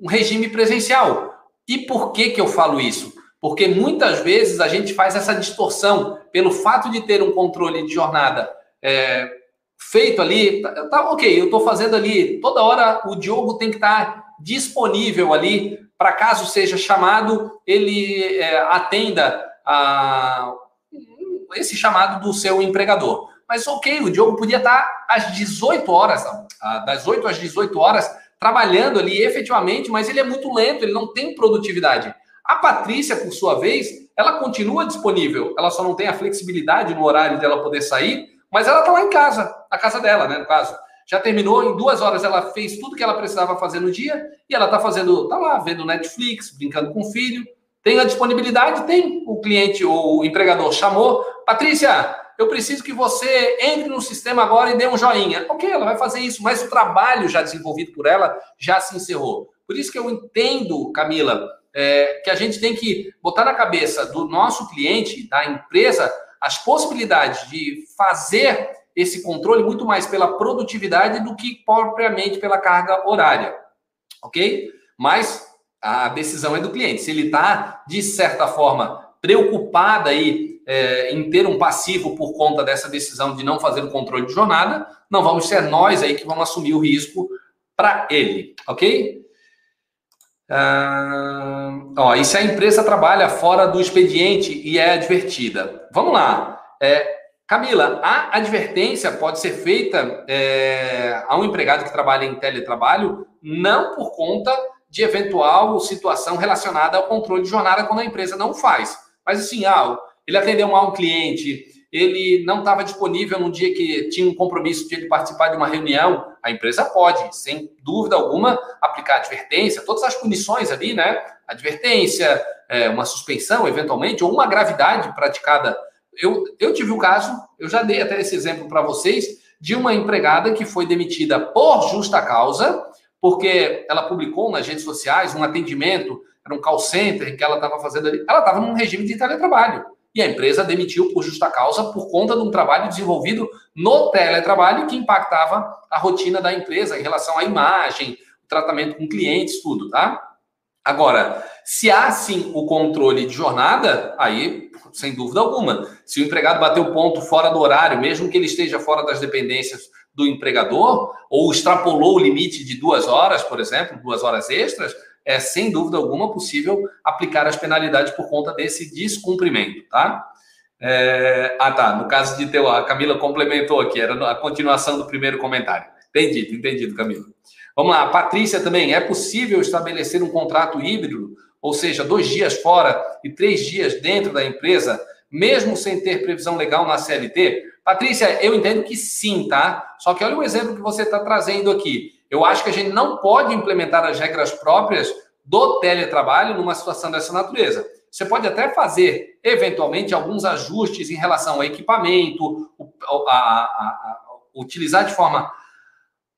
um regime presencial. E por que, que eu falo isso? Porque muitas vezes a gente faz essa distorção pelo fato de ter um controle de jornada é, feito ali. Tá, tá ok, eu estou fazendo ali, toda hora o Diogo tem que estar tá disponível ali para caso seja chamado, ele é, atenda a esse chamado do seu empregador. Mas ok, o Diogo podia estar tá às 18 horas, das 8 às 18 horas, trabalhando ali efetivamente, mas ele é muito lento, ele não tem produtividade. A Patrícia, por sua vez, ela continua disponível, ela só não tem a flexibilidade no horário dela poder sair, mas ela está lá em casa, na casa dela, né, no caso. Já terminou, em duas horas ela fez tudo que ela precisava fazer no dia e ela está fazendo, está lá vendo Netflix, brincando com o filho. Tem a disponibilidade? Tem. O cliente ou o empregador chamou. Patrícia, eu preciso que você entre no sistema agora e dê um joinha. Ok, ela vai fazer isso, mas o trabalho já desenvolvido por ela já se encerrou. Por isso que eu entendo, Camila, é, que a gente tem que botar na cabeça do nosso cliente, da empresa, as possibilidades de fazer esse controle muito mais pela produtividade do que propriamente pela carga horária, ok? Mas a decisão é do cliente. Se ele está, de certa forma, preocupado aí é, em ter um passivo por conta dessa decisão de não fazer o controle de jornada, não vamos ser nós aí que vamos assumir o risco para ele, ok? Ah, ó, e se a empresa trabalha fora do expediente e é advertida? Vamos lá. É, Camila, a advertência pode ser feita é, a um empregado que trabalha em teletrabalho não por conta de eventual situação relacionada ao controle de jornada quando a empresa não faz. Mas assim, ah, ele atendeu mal um cliente, ele não estava disponível num dia que tinha um compromisso de ele participar de uma reunião, a empresa pode, sem dúvida alguma, aplicar advertência, todas as punições ali, né? Advertência, é, uma suspensão, eventualmente, ou uma gravidade praticada. Eu, eu tive o caso, eu já dei até esse exemplo para vocês, de uma empregada que foi demitida por justa causa, porque ela publicou nas redes sociais um atendimento, era um call center que ela estava fazendo ali. Ela estava num regime de teletrabalho e a empresa demitiu por justa causa por conta de um trabalho desenvolvido no teletrabalho que impactava a rotina da empresa em relação à imagem, tratamento com clientes, tudo, tá? Agora, se há sim o controle de jornada, aí, sem dúvida alguma, se o empregado bateu ponto fora do horário, mesmo que ele esteja fora das dependências do empregador, ou extrapolou o limite de duas horas, por exemplo, duas horas extras, é sem dúvida alguma possível aplicar as penalidades por conta desse descumprimento, tá? É... Ah, tá. No caso de teu, a Camila complementou aqui, era a continuação do primeiro comentário. Entendido, entendido, Camila. Vamos lá, Patrícia também. É possível estabelecer um contrato híbrido, ou seja, dois dias fora e três dias dentro da empresa, mesmo sem ter previsão legal na CLT? Patrícia, eu entendo que sim, tá? Só que olha o exemplo que você está trazendo aqui. Eu acho que a gente não pode implementar as regras próprias do teletrabalho numa situação dessa natureza. Você pode até fazer, eventualmente, alguns ajustes em relação ao equipamento, a, a, a, utilizar de forma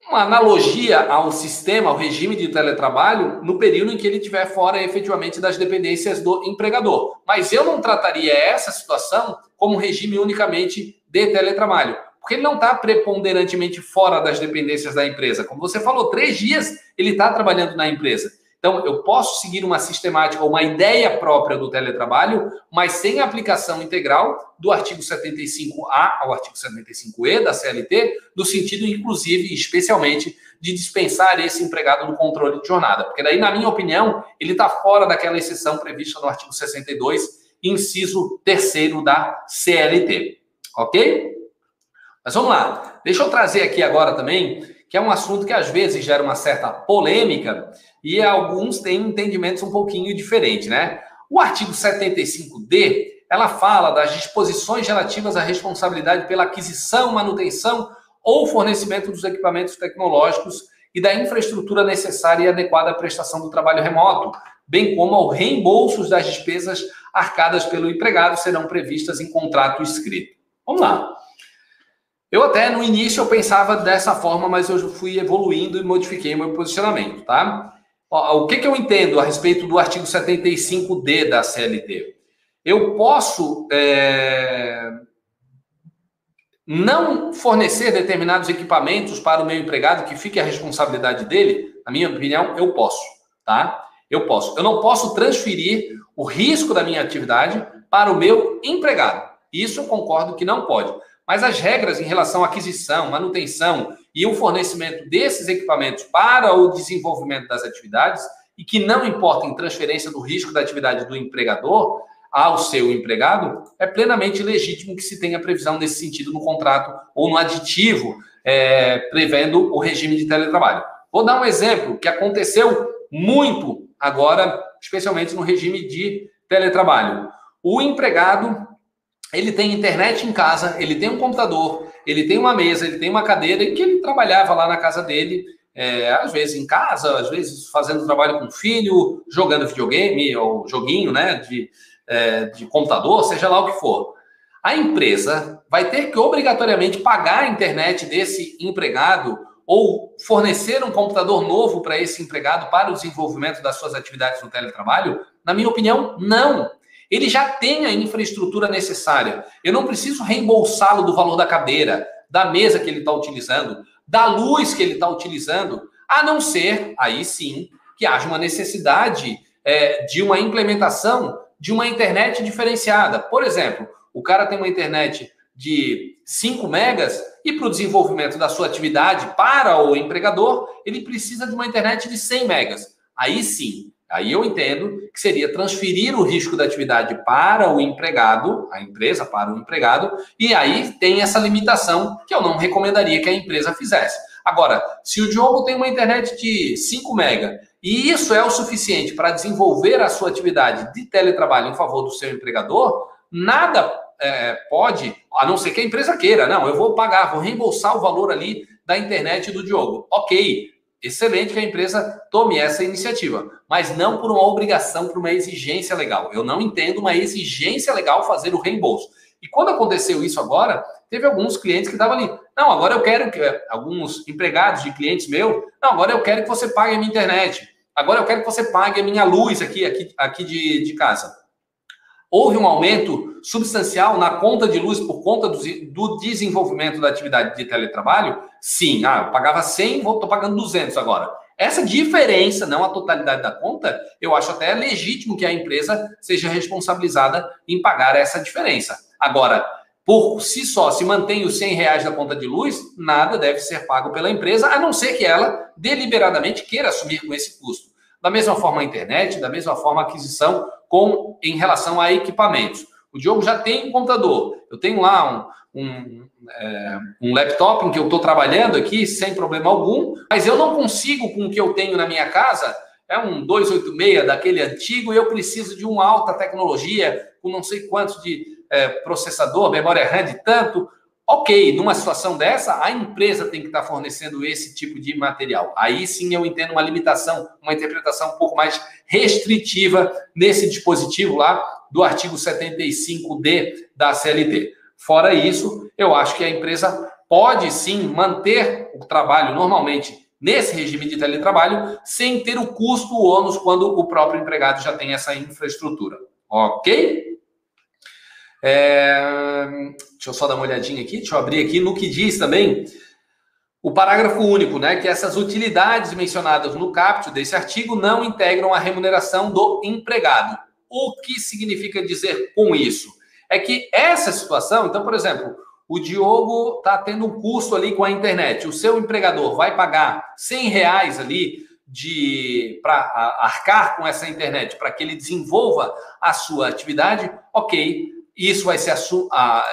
uma analogia ao sistema, ao regime de teletrabalho, no período em que ele estiver fora efetivamente das dependências do empregador. Mas eu não trataria essa situação como um regime unicamente de teletrabalho porque ele não está preponderantemente fora das dependências da empresa. Como você falou, três dias ele está trabalhando na empresa. Então, eu posso seguir uma sistemática, uma ideia própria do teletrabalho, mas sem aplicação integral do artigo 75A ao artigo 75E da CLT, no sentido, inclusive, especialmente, de dispensar esse empregado do controle de jornada. Porque daí, na minha opinião, ele está fora daquela exceção prevista no artigo 62, inciso 3 da CLT. Ok? Mas vamos lá. Deixa eu trazer aqui agora também, que é um assunto que às vezes gera uma certa polêmica e alguns têm entendimentos um pouquinho diferentes, né? O artigo 75D, ela fala das disposições relativas à responsabilidade pela aquisição, manutenção ou fornecimento dos equipamentos tecnológicos e da infraestrutura necessária e adequada à prestação do trabalho remoto, bem como ao reembolso das despesas arcadas pelo empregado serão previstas em contrato escrito. Vamos lá. Eu até no início eu pensava dessa forma, mas eu fui evoluindo e modifiquei meu posicionamento, tá? O que, que eu entendo a respeito do artigo 75D da CLT? Eu posso é, não fornecer determinados equipamentos para o meu empregado, que fique a responsabilidade dele? Na minha opinião, eu posso, tá? Eu posso. Eu não posso transferir o risco da minha atividade para o meu empregado. Isso eu concordo que não pode. Mas as regras em relação à aquisição, manutenção e o fornecimento desses equipamentos para o desenvolvimento das atividades, e que não importa em transferência do risco da atividade do empregador ao seu empregado, é plenamente legítimo que se tenha previsão nesse sentido no contrato ou no aditivo é, prevendo o regime de teletrabalho. Vou dar um exemplo que aconteceu muito agora, especialmente no regime de teletrabalho. O empregado ele tem internet em casa, ele tem um computador, ele tem uma mesa, ele tem uma cadeira em que ele trabalhava lá na casa dele, é, às vezes em casa, às vezes fazendo trabalho com o filho, jogando videogame ou joguinho né, de, é, de computador, seja lá o que for. A empresa vai ter que obrigatoriamente pagar a internet desse empregado ou fornecer um computador novo para esse empregado para o desenvolvimento das suas atividades no teletrabalho? Na minha opinião, não. Ele já tem a infraestrutura necessária. Eu não preciso reembolsá-lo do valor da cadeira, da mesa que ele está utilizando, da luz que ele está utilizando, a não ser, aí sim, que haja uma necessidade é, de uma implementação de uma internet diferenciada. Por exemplo, o cara tem uma internet de 5 megas e para o desenvolvimento da sua atividade para o empregador, ele precisa de uma internet de 100 megas. Aí sim, Aí eu entendo que seria transferir o risco da atividade para o empregado, a empresa para o empregado, e aí tem essa limitação que eu não recomendaria que a empresa fizesse. Agora, se o Diogo tem uma internet de 5 mega e isso é o suficiente para desenvolver a sua atividade de teletrabalho em favor do seu empregador, nada é, pode, a não ser que a empresa queira, não, eu vou pagar, vou reembolsar o valor ali da internet do Diogo. Ok, excelente que a empresa tome essa iniciativa, mas não por uma obrigação, por uma exigência legal. Eu não entendo uma exigência legal fazer o reembolso. E quando aconteceu isso agora, teve alguns clientes que estavam ali. Não, agora eu quero que alguns empregados de clientes meus, não, agora eu quero que você pague a minha internet. Agora eu quero que você pague a minha luz aqui, aqui, aqui de, de casa. Houve um aumento substancial na conta de luz por conta do, do desenvolvimento da atividade de teletrabalho? Sim. Ah, eu pagava 100, estou pagando 200 agora. Essa diferença, não a totalidade da conta, eu acho até legítimo que a empresa seja responsabilizada em pagar essa diferença. Agora, por si só, se mantém os 100 reais da conta de luz, nada deve ser pago pela empresa, a não ser que ela deliberadamente queira assumir com esse custo. Da mesma forma a internet, da mesma forma a aquisição com em relação a equipamentos. O Diogo já tem um computador. Eu tenho lá um, um, é, um laptop em que eu estou trabalhando aqui sem problema algum, mas eu não consigo com o que eu tenho na minha casa. É um 286 daquele antigo e eu preciso de uma alta tecnologia com não sei quantos de é, processador, memória RAM de tanto. Ok, numa situação dessa, a empresa tem que estar fornecendo esse tipo de material. Aí sim eu entendo uma limitação, uma interpretação um pouco mais restritiva nesse dispositivo lá do artigo 75D da CLT. Fora isso, eu acho que a empresa pode sim manter o trabalho normalmente nesse regime de teletrabalho sem ter o custo ou ônus quando o próprio empregado já tem essa infraestrutura. Ok? É, deixa eu só dar uma olhadinha aqui, deixa eu abrir aqui no que diz também o parágrafo único, né? Que essas utilidades mencionadas no caput desse artigo não integram a remuneração do empregado. O que significa dizer com isso? É que essa situação, então, por exemplo, o Diogo está tendo um custo ali com a internet, o seu empregador vai pagar 100 reais ali de para arcar com essa internet para que ele desenvolva a sua atividade, ok, isso vai ser a, a,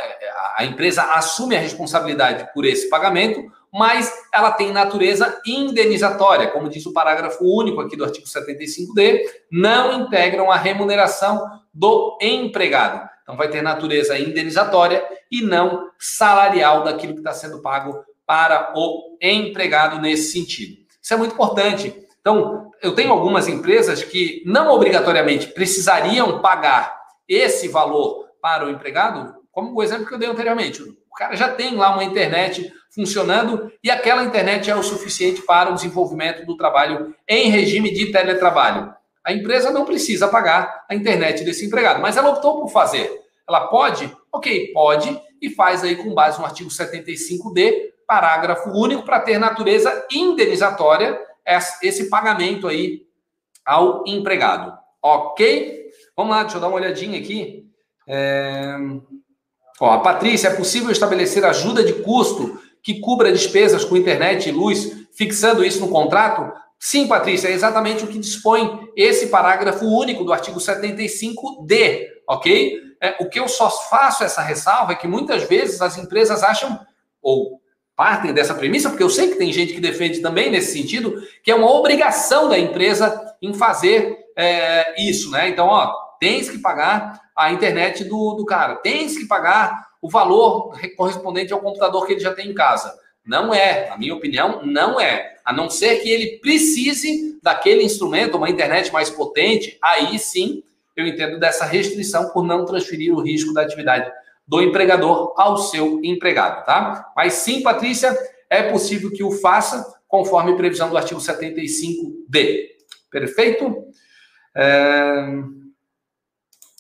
a empresa assume a responsabilidade por esse pagamento, mas ela tem natureza indenizatória, como diz o parágrafo único aqui do artigo 75D, não integram a remuneração do empregado. Então vai ter natureza indenizatória e não salarial daquilo que está sendo pago para o empregado nesse sentido. Isso é muito importante. Então, eu tenho algumas empresas que não obrigatoriamente precisariam pagar esse valor para o empregado, como o exemplo que eu dei anteriormente. O cara já tem lá uma internet funcionando e aquela internet é o suficiente para o desenvolvimento do trabalho em regime de teletrabalho. A empresa não precisa pagar a internet desse empregado, mas ela optou por fazer. Ela pode? Ok, pode, e faz aí com base no artigo 75D, parágrafo único, para ter natureza indenizatória esse pagamento aí ao empregado. Ok? Vamos lá, deixa eu dar uma olhadinha aqui. É... Ó, a Patrícia, é possível estabelecer ajuda de custo que cubra despesas com internet e luz, fixando isso no contrato? Sim, Patrícia, é exatamente o que dispõe esse parágrafo único do artigo 75D, ok? É, o que eu só faço essa ressalva é que muitas vezes as empresas acham, ou partem dessa premissa, porque eu sei que tem gente que defende também nesse sentido, que é uma obrigação da empresa em fazer é, isso, né? Então, ó, tens que pagar a internet do, do cara, tens que pagar o valor correspondente ao computador que ele já tem em casa. Não é, na minha opinião, não é. A não ser que ele precise daquele instrumento, uma internet mais potente, aí sim eu entendo dessa restrição por não transferir o risco da atividade do empregador ao seu empregado, tá? Mas sim, Patrícia, é possível que o faça conforme previsão do artigo 75D. Perfeito? É...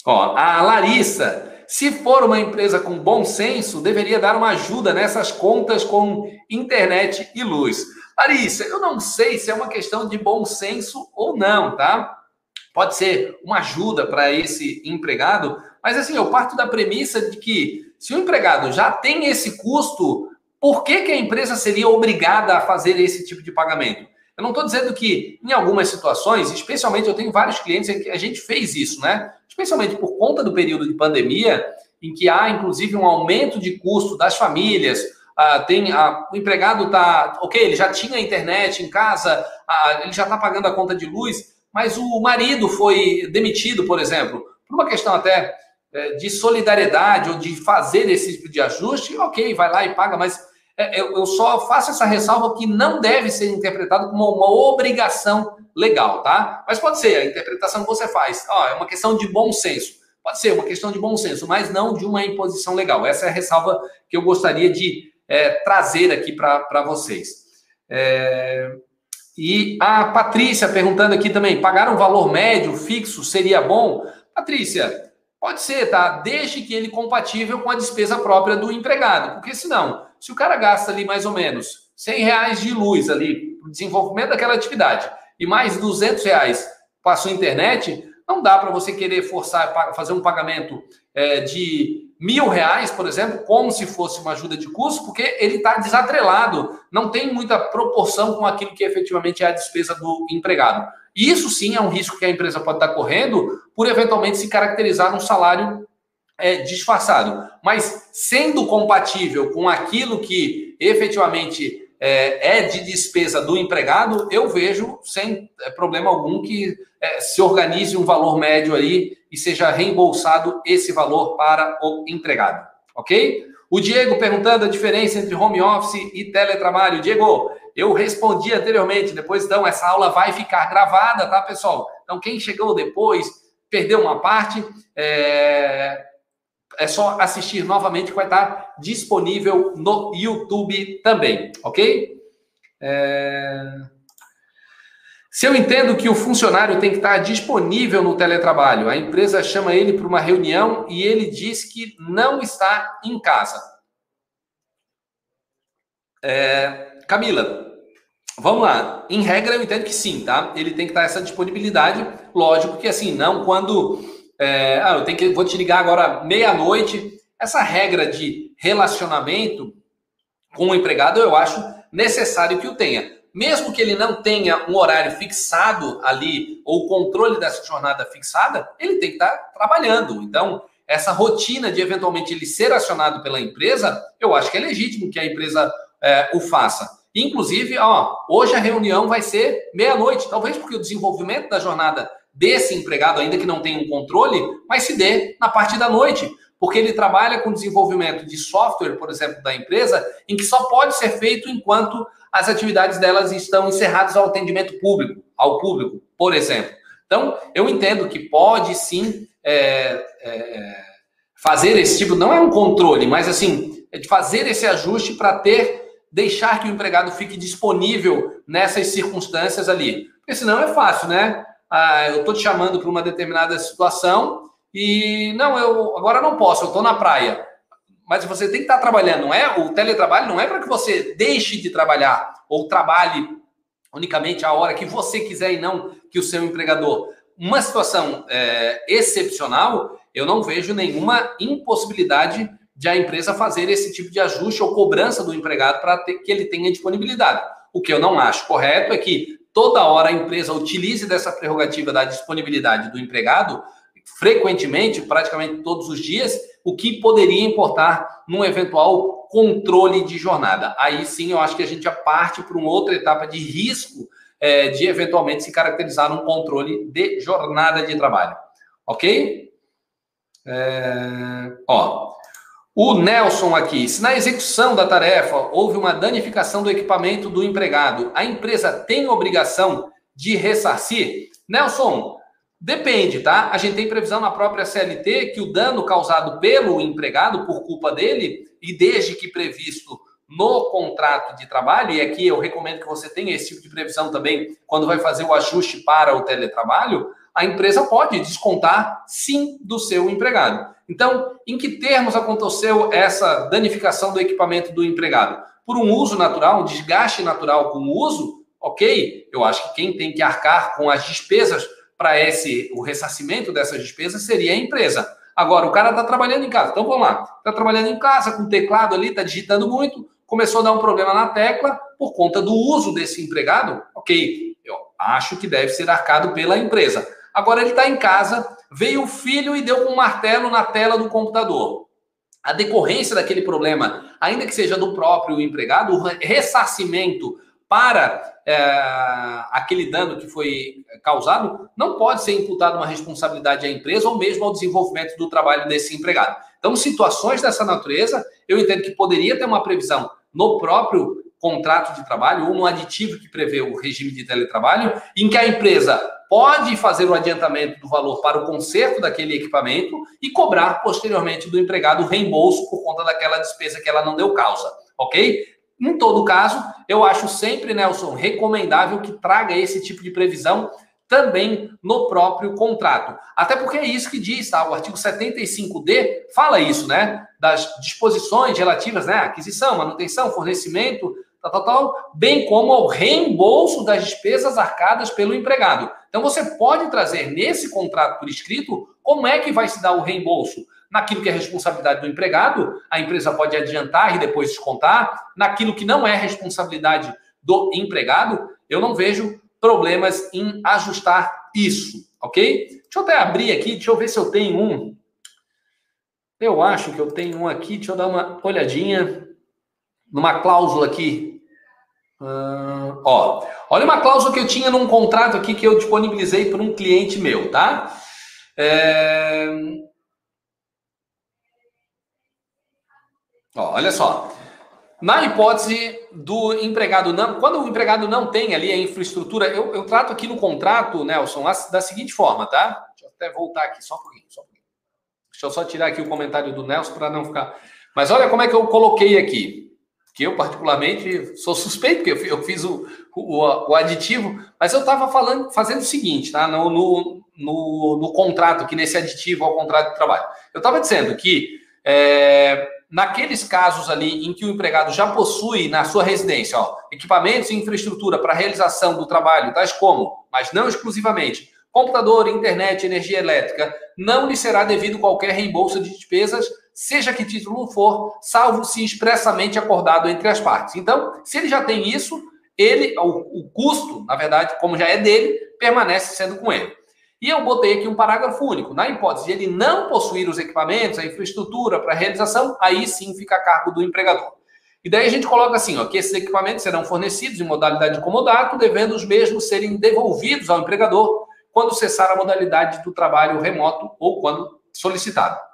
Ó, a Larissa se for uma empresa com bom senso, deveria dar uma ajuda nessas contas com internet e luz. Larissa, eu não sei se é uma questão de bom senso ou não, tá? Pode ser uma ajuda para esse empregado, mas assim, eu parto da premissa de que se o empregado já tem esse custo, por que, que a empresa seria obrigada a fazer esse tipo de pagamento? Eu não estou dizendo que em algumas situações, especialmente eu tenho vários clientes em que a gente fez isso, né? especialmente por conta do período de pandemia, em que há inclusive um aumento de custo das famílias. Ah, tem ah, o empregado está, ok, ele já tinha internet em casa, ah, ele já está pagando a conta de luz, mas o marido foi demitido, por exemplo, por uma questão até é, de solidariedade ou de fazer esse tipo de ajuste, ok, vai lá e paga, mas é, eu só faço essa ressalva que não deve ser interpretado como uma obrigação legal, tá? Mas pode ser, a interpretação que você faz, ó, é uma questão de bom senso. Pode ser uma questão de bom senso, mas não de uma imposição legal. Essa é a ressalva que eu gostaria de é, trazer aqui para vocês. É... E a Patrícia perguntando aqui também: pagar um valor médio fixo seria bom? Patrícia, pode ser, tá? Desde que ele compatível com a despesa própria do empregado. Porque senão, se o cara gasta ali mais ou menos 100 reais de luz ali, desenvolvimento daquela atividade, e mais 200 reais para a sua internet, não dá para você querer forçar, fazer um pagamento é, de mil reais, por exemplo, como se fosse uma ajuda de custo, porque ele está desatrelado, não tem muita proporção com aquilo que efetivamente é a despesa do empregado. Isso sim é um risco que a empresa pode estar correndo por eventualmente se caracterizar um salário é, disfarçado. Mas sendo compatível com aquilo que efetivamente é, é de despesa do empregado, eu vejo sem é, problema algum que é, se organize um valor médio aí e seja reembolsado esse valor para o empregado, ok? O Diego perguntando a diferença entre home office e teletrabalho. Diego, eu respondi anteriormente, depois então essa aula vai ficar gravada, tá, pessoal? Então quem chegou depois, perdeu uma parte, é, é só assistir novamente que vai estar disponível no YouTube também, ok? É... Se eu entendo que o funcionário tem que estar disponível no teletrabalho, a empresa chama ele para uma reunião e ele diz que não está em casa. É... Camila, vamos lá. Em regra, eu entendo que sim, tá? Ele tem que estar essa disponibilidade. Lógico que assim, não quando é, ah, eu tenho que, vou te ligar agora meia-noite. Essa regra de relacionamento com o empregado, eu acho necessário que o tenha. Mesmo que ele não tenha um horário fixado ali, ou controle dessa jornada fixada, ele tem que estar trabalhando. Então, essa rotina de eventualmente ele ser acionado pela empresa, eu acho que é legítimo que a empresa é, o faça. Inclusive, ó, hoje a reunião vai ser meia-noite, talvez porque o desenvolvimento da jornada desse empregado, ainda que não tenha um controle, mas se dê na parte da noite, porque ele trabalha com desenvolvimento de software, por exemplo, da empresa, em que só pode ser feito enquanto as atividades delas estão encerradas ao atendimento público, ao público, por exemplo. Então, eu entendo que pode sim é, é, fazer esse tipo, não é um controle, mas assim, é de fazer esse ajuste para ter, deixar que o empregado fique disponível nessas circunstâncias ali. Porque senão é fácil, né? Ah, eu estou te chamando para uma determinada situação e não, eu agora não posso, eu estou na praia. Mas você tem que estar tá trabalhando, não é? O teletrabalho não é para que você deixe de trabalhar ou trabalhe unicamente a hora que você quiser e não que o seu empregador. Uma situação é, excepcional, eu não vejo nenhuma impossibilidade de a empresa fazer esse tipo de ajuste ou cobrança do empregado para que ele tenha disponibilidade. O que eu não acho correto é que toda hora a empresa utilize dessa prerrogativa da disponibilidade do empregado frequentemente, praticamente todos os dias, o que poderia importar num eventual controle de jornada. Aí sim eu acho que a gente já parte para uma outra etapa de risco é, de eventualmente se caracterizar num controle de jornada de trabalho. Ok? É, ó, o Nelson aqui. Se na execução da tarefa houve uma danificação do equipamento do empregado, a empresa tem obrigação de ressarcir? Nelson, depende, tá? A gente tem previsão na própria CLT que o dano causado pelo empregado por culpa dele, e desde que previsto no contrato de trabalho, e aqui eu recomendo que você tenha esse tipo de previsão também quando vai fazer o ajuste para o teletrabalho, a empresa pode descontar sim do seu empregado. Então, em que termos aconteceu essa danificação do equipamento do empregado? Por um uso natural, um desgaste natural com o uso, ok, eu acho que quem tem que arcar com as despesas para esse o ressarcimento dessas despesas seria a empresa. Agora, o cara está trabalhando em casa, então vamos lá, está trabalhando em casa com o teclado ali, está digitando muito, começou a dar um problema na tecla por conta do uso desse empregado, ok, eu acho que deve ser arcado pela empresa. Agora ele está em casa, veio o filho e deu com um martelo na tela do computador. A decorrência daquele problema, ainda que seja do próprio empregado, o ressarcimento para é, aquele dano que foi causado, não pode ser imputado uma responsabilidade à empresa ou mesmo ao desenvolvimento do trabalho desse empregado. Então, situações dessa natureza, eu entendo que poderia ter uma previsão no próprio contrato de trabalho ou no aditivo que prevê o regime de teletrabalho, em que a empresa pode fazer o adiantamento do valor para o conserto daquele equipamento e cobrar posteriormente do empregado reembolso por conta daquela despesa que ela não deu causa, ok? Em todo caso, eu acho sempre, Nelson, recomendável que traga esse tipo de previsão também no próprio contrato. Até porque é isso que diz, tá? O artigo 75D fala isso, né? Das disposições relativas, né? Aquisição, manutenção, fornecimento, tal, tal, tal, bem como ao reembolso das despesas arcadas pelo empregado. Então você pode trazer nesse contrato por escrito como é que vai se dar o reembolso. Naquilo que é responsabilidade do empregado, a empresa pode adiantar e depois descontar. Naquilo que não é responsabilidade do empregado, eu não vejo problemas em ajustar isso, ok? Deixa eu até abrir aqui, deixa eu ver se eu tenho um. Eu acho que eu tenho um aqui, deixa eu dar uma olhadinha numa cláusula aqui Uh, ó, olha uma cláusula que eu tinha num contrato aqui que eu disponibilizei para um cliente meu, tá? É... Ó, olha só. Na hipótese do empregado não, quando o empregado não tem ali a infraestrutura, eu, eu trato aqui no contrato, Nelson, da seguinte forma, tá? Deixa eu até voltar aqui só um pouquinho, só um pouquinho. Deixa eu só tirar aqui o comentário do Nelson para não ficar. Mas olha como é que eu coloquei aqui que eu particularmente sou suspeito, porque eu fiz o, o, o aditivo, mas eu estava falando, fazendo o seguinte, tá? No, no, no, no, contrato, aqui nesse aditivo ao contrato de trabalho. Eu estava dizendo que é, naqueles casos ali em que o empregado já possui na sua residência ó, equipamentos e infraestrutura para realização do trabalho, tais como, mas não exclusivamente, computador, internet, energia elétrica, não lhe será devido qualquer reembolso de despesas seja que título for, salvo se expressamente acordado entre as partes. Então, se ele já tem isso, ele, o, o custo, na verdade, como já é dele, permanece sendo com ele. E eu botei aqui um parágrafo único. Na hipótese de ele não possuir os equipamentos, a infraestrutura para realização, aí sim fica a cargo do empregador. E daí a gente coloca assim, ó, que esses equipamentos serão fornecidos em modalidade de comodato, devendo os mesmos serem devolvidos ao empregador quando cessar a modalidade do trabalho remoto ou quando solicitado.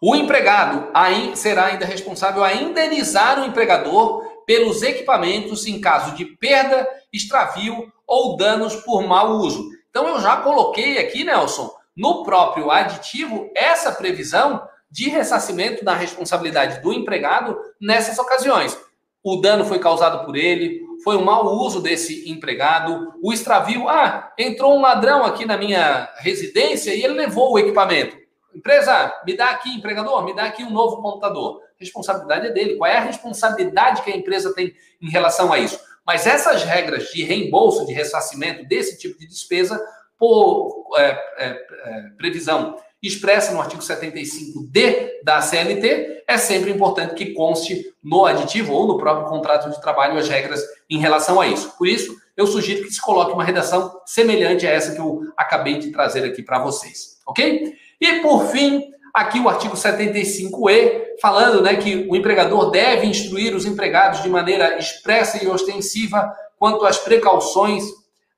O empregado será ainda responsável a indenizar o empregador pelos equipamentos em caso de perda, extravio ou danos por mau uso. Então eu já coloquei aqui, Nelson, no próprio aditivo essa previsão de ressarcimento da responsabilidade do empregado nessas ocasiões. O dano foi causado por ele, foi um mau uso desse empregado, o extravio, ah, entrou um ladrão aqui na minha residência e ele levou o equipamento. Empresa, me dá aqui, empregador, me dá aqui um novo computador. A responsabilidade é dele. Qual é a responsabilidade que a empresa tem em relação a isso? Mas essas regras de reembolso, de ressarcimento desse tipo de despesa, por é, é, é, previsão expressa no artigo 75D da CLT, é sempre importante que conste no aditivo ou no próprio contrato de trabalho as regras em relação a isso. Por isso, eu sugiro que se coloque uma redação semelhante a essa que eu acabei de trazer aqui para vocês, ok? E por fim, aqui o artigo 75E, falando né, que o empregador deve instruir os empregados de maneira expressa e ostensiva quanto às precauções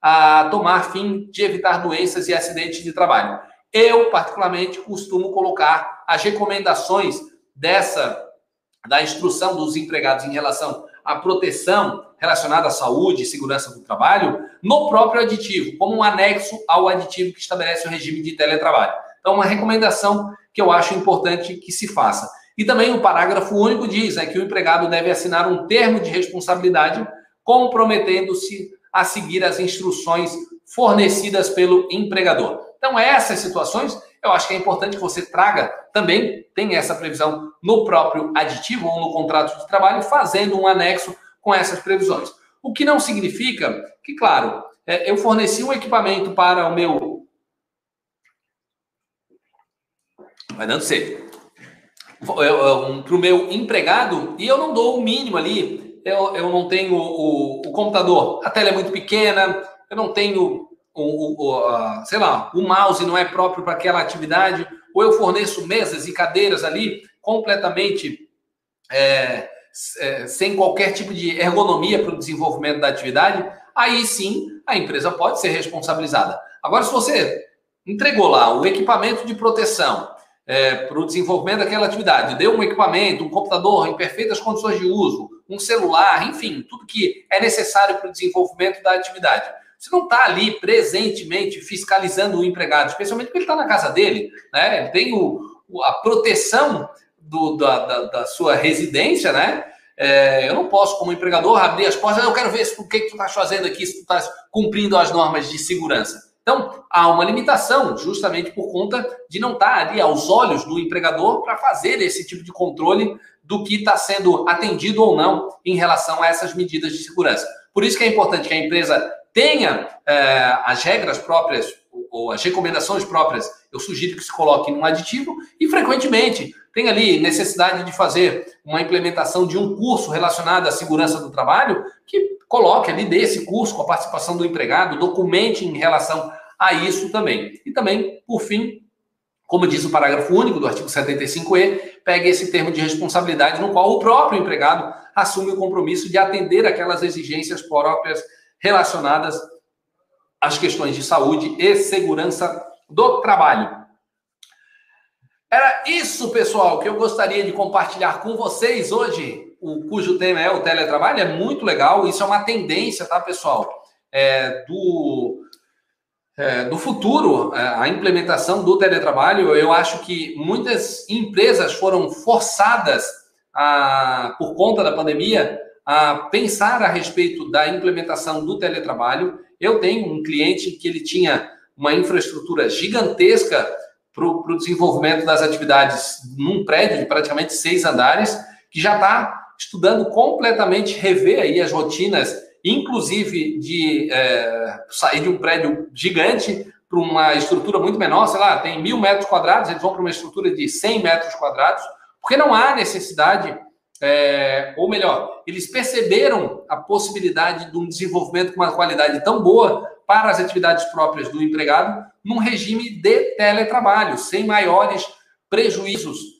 a tomar fim de evitar doenças e acidentes de trabalho. Eu, particularmente, costumo colocar as recomendações dessa da instrução dos empregados em relação à proteção relacionada à saúde e segurança do trabalho no próprio aditivo, como um anexo ao aditivo que estabelece o regime de teletrabalho. Então, uma recomendação que eu acho importante que se faça. E também o parágrafo único diz né, que o empregado deve assinar um termo de responsabilidade comprometendo-se a seguir as instruções fornecidas pelo empregador. Então, essas situações, eu acho que é importante que você traga também, tem essa previsão no próprio aditivo ou no contrato de trabalho, fazendo um anexo com essas previsões. O que não significa que, claro, é, eu forneci um equipamento para o meu vai dando sede. Para o meu empregado, e eu não dou o mínimo ali, eu, eu não tenho o, o computador, a tela é muito pequena, eu não tenho o, o a, sei lá, o mouse não é próprio para aquela atividade, ou eu forneço mesas e cadeiras ali completamente é, é, sem qualquer tipo de ergonomia para o desenvolvimento da atividade, aí sim a empresa pode ser responsabilizada. Agora, se você entregou lá o equipamento de proteção, é, para o desenvolvimento daquela atividade. Deu um equipamento, um computador em perfeitas condições de uso, um celular, enfim, tudo que é necessário para o desenvolvimento da atividade. Você não está ali presentemente fiscalizando o empregado, especialmente porque ele está na casa dele, né? Ele tem o, a proteção do, da, da, da, sua residência, né? É, eu não posso, como empregador, abrir as portas. Eu quero ver o que, que tu estás fazendo aqui, se tu estás cumprindo as normas de segurança. Então, há uma limitação, justamente por conta de não estar ali aos olhos do empregador para fazer esse tipo de controle do que está sendo atendido ou não em relação a essas medidas de segurança. Por isso que é importante que a empresa tenha é, as regras próprias ou as recomendações próprias, eu sugiro que se coloque num aditivo e frequentemente tem ali necessidade de fazer uma implementação de um curso relacionado à segurança do trabalho, que coloque ali desse curso com a participação do empregado, documente em relação a isso também. E também, por fim, como diz o parágrafo único do artigo 75E, pegue esse termo de responsabilidade no qual o próprio empregado assume o compromisso de atender aquelas exigências próprias relacionadas às questões de saúde e segurança do trabalho. Era isso, pessoal, que eu gostaria de compartilhar com vocês hoje o, cujo tema é o teletrabalho, é muito legal. Isso é uma tendência, tá, pessoal? É, do, é, do futuro, é, a implementação do teletrabalho. Eu acho que muitas empresas foram forçadas, a, por conta da pandemia, a pensar a respeito da implementação do teletrabalho. Eu tenho um cliente que ele tinha uma infraestrutura gigantesca para o desenvolvimento das atividades num prédio de praticamente seis andares, que já está estudando completamente rever aí as rotinas, inclusive de é, sair de um prédio gigante para uma estrutura muito menor, sei lá, tem mil metros quadrados, eles vão para uma estrutura de 100 metros quadrados, porque não há necessidade, é, ou melhor, eles perceberam a possibilidade de um desenvolvimento com uma qualidade tão boa para as atividades próprias do empregado num regime de teletrabalho, sem maiores prejuízos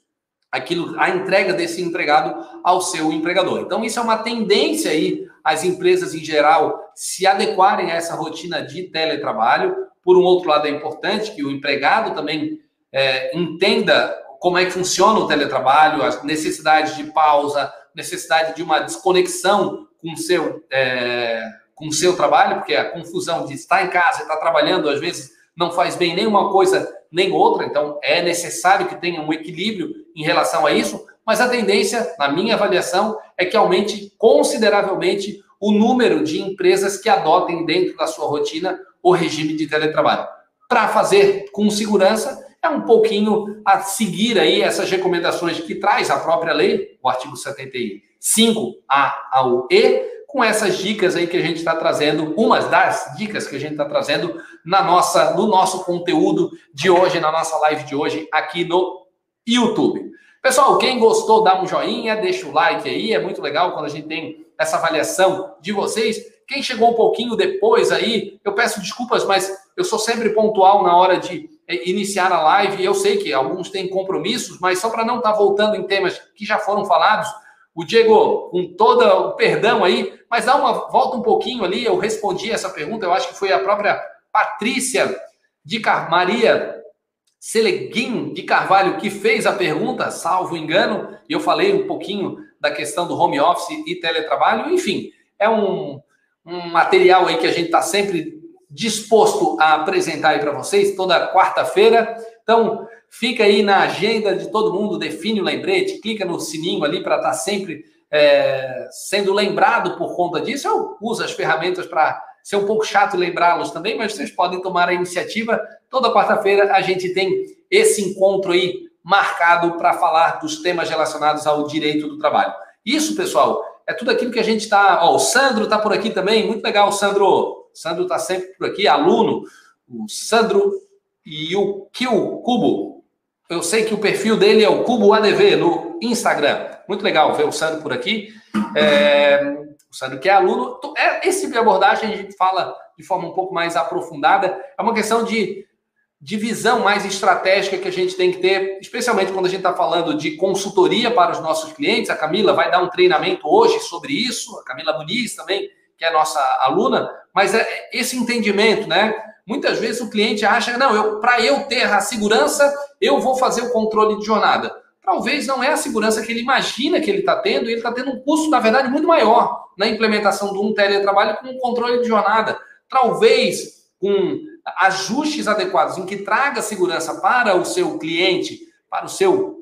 aquilo, a entrega desse empregado ao seu empregador. Então, isso é uma tendência aí, as empresas em geral se adequarem a essa rotina de teletrabalho. Por um outro lado, é importante que o empregado também é, entenda como é que funciona o teletrabalho, as necessidades de pausa, necessidade de uma desconexão com o seu, é, com o seu trabalho, porque a confusão de estar em casa e estar trabalhando, às vezes, não faz bem nenhuma coisa nem outra, então é necessário que tenha um equilíbrio em relação a isso, mas a tendência, na minha avaliação, é que aumente consideravelmente o número de empresas que adotem dentro da sua rotina o regime de teletrabalho. Para fazer com segurança, é um pouquinho a seguir aí essas recomendações que traz a própria lei, o artigo 75A ao E, com essas dicas aí que a gente está trazendo, umas das dicas que a gente está trazendo na nossa, no nosso conteúdo de hoje, na nossa live de hoje aqui no YouTube. Pessoal, quem gostou, dá um joinha, deixa o like aí, é muito legal quando a gente tem essa avaliação de vocês. Quem chegou um pouquinho depois aí, eu peço desculpas, mas eu sou sempre pontual na hora de é, iniciar a live. Eu sei que alguns têm compromissos, mas só para não estar tá voltando em temas que já foram falados, o Diego, com todo o perdão aí, mas dá uma volta um pouquinho ali. Eu respondi essa pergunta, eu acho que foi a própria Patrícia de Car Maria Seleguin de Carvalho que fez a pergunta, salvo engano, e eu falei um pouquinho da questão do home office e teletrabalho. Enfim, é um, um material aí que a gente está sempre disposto a apresentar aí para vocês toda quarta-feira. Então, Fica aí na agenda de todo mundo, define o lembrete, clica no sininho ali para estar tá sempre é, sendo lembrado por conta disso. Eu uso as ferramentas para ser um pouco chato lembrá-los também, mas vocês podem tomar a iniciativa. Toda quarta-feira a gente tem esse encontro aí marcado para falar dos temas relacionados ao direito do trabalho. Isso, pessoal, é tudo aquilo que a gente está. O Sandro está por aqui também, muito legal, Sandro. O Sandro está sempre por aqui, aluno. O Sandro e o Kio Cubo. Eu sei que o perfil dele é o Cubo ADV no Instagram. Muito legal ver o Sandro por aqui. É, o Sandro que é aluno. É, esse tipo de abordagem a gente fala de forma um pouco mais aprofundada. É uma questão de, de visão mais estratégica que a gente tem que ter, especialmente quando a gente está falando de consultoria para os nossos clientes. A Camila vai dar um treinamento hoje sobre isso. A Camila Muniz também, que é nossa aluna. Mas é esse entendimento, né? Muitas vezes o cliente acha, não, para eu ter a segurança, eu vou fazer o controle de jornada. Talvez não é a segurança que ele imagina que ele está tendo, ele está tendo um custo, na verdade, muito maior na implementação de um teletrabalho com um controle de jornada. Talvez com ajustes adequados em que traga segurança para o seu cliente, para o seu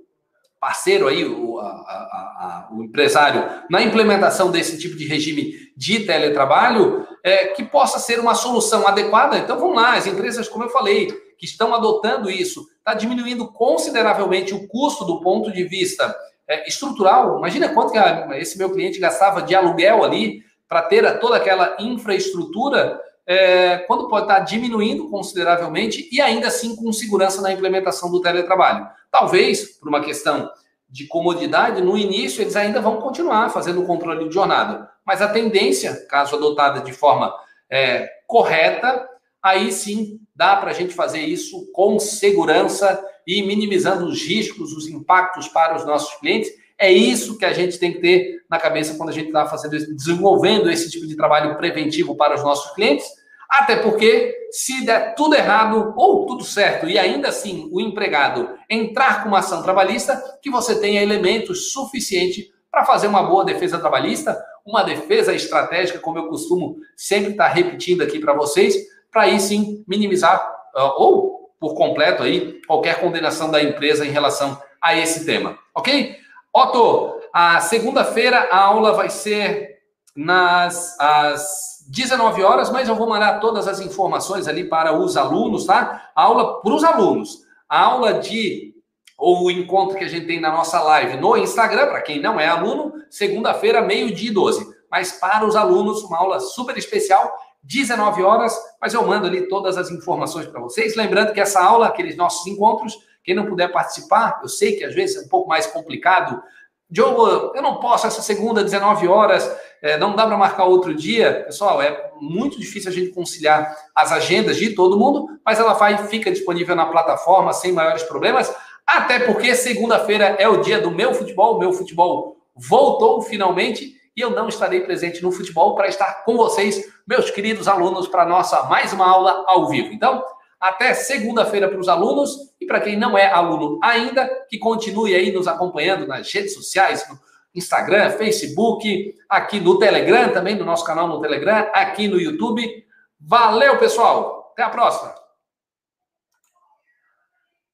parceiro aí, o, a, a, a, o empresário, na implementação desse tipo de regime de teletrabalho, é, que possa ser uma solução adequada. Então vamos lá, as empresas, como eu falei, que estão adotando isso, está diminuindo consideravelmente o custo do ponto de vista é, estrutural. Imagina quanto que esse meu cliente gastava de aluguel ali para ter toda aquela infraestrutura, é, quando pode estar tá diminuindo consideravelmente e ainda assim com segurança na implementação do teletrabalho. Talvez, por uma questão de comodidade, no início eles ainda vão continuar fazendo o controle de jornada, mas a tendência, caso adotada de forma é, correta, aí sim dá para a gente fazer isso com segurança e minimizando os riscos, os impactos para os nossos clientes. É isso que a gente tem que ter na cabeça quando a gente está fazendo, desenvolvendo esse tipo de trabalho preventivo para os nossos clientes até porque, se der tudo errado ou tudo certo e ainda assim o empregado entrar com uma ação trabalhista, que você tenha elementos suficientes para fazer uma boa defesa trabalhista, uma defesa estratégica, como eu costumo sempre estar repetindo aqui para vocês, para aí sim minimizar uh, ou por completo aí qualquer condenação da empresa em relação a esse tema, ok? Otto, a segunda-feira a aula vai ser nas as 19 horas, mas eu vou mandar todas as informações ali para os alunos, tá? A aula para os alunos. A aula de ou o encontro que a gente tem na nossa live no Instagram, para quem não é aluno, segunda-feira, meio-dia e 12. Mas para os alunos, uma aula super especial, 19 horas, mas eu mando ali todas as informações para vocês. Lembrando que essa aula, aqueles nossos encontros, quem não puder participar, eu sei que às vezes é um pouco mais complicado Diogo, eu não posso essa segunda, 19 horas, é, não dá para marcar outro dia. Pessoal, é muito difícil a gente conciliar as agendas de todo mundo, mas ela vai fica disponível na plataforma sem maiores problemas, até porque segunda-feira é o dia do meu futebol, meu futebol voltou finalmente e eu não estarei presente no futebol para estar com vocês, meus queridos alunos, para nossa mais uma aula ao vivo. Então, até segunda-feira para os alunos e para quem não é aluno ainda, que continue aí nos acompanhando nas redes sociais, no Instagram, Facebook, aqui no Telegram, também no nosso canal no Telegram, aqui no YouTube. Valeu, pessoal! Até a próxima!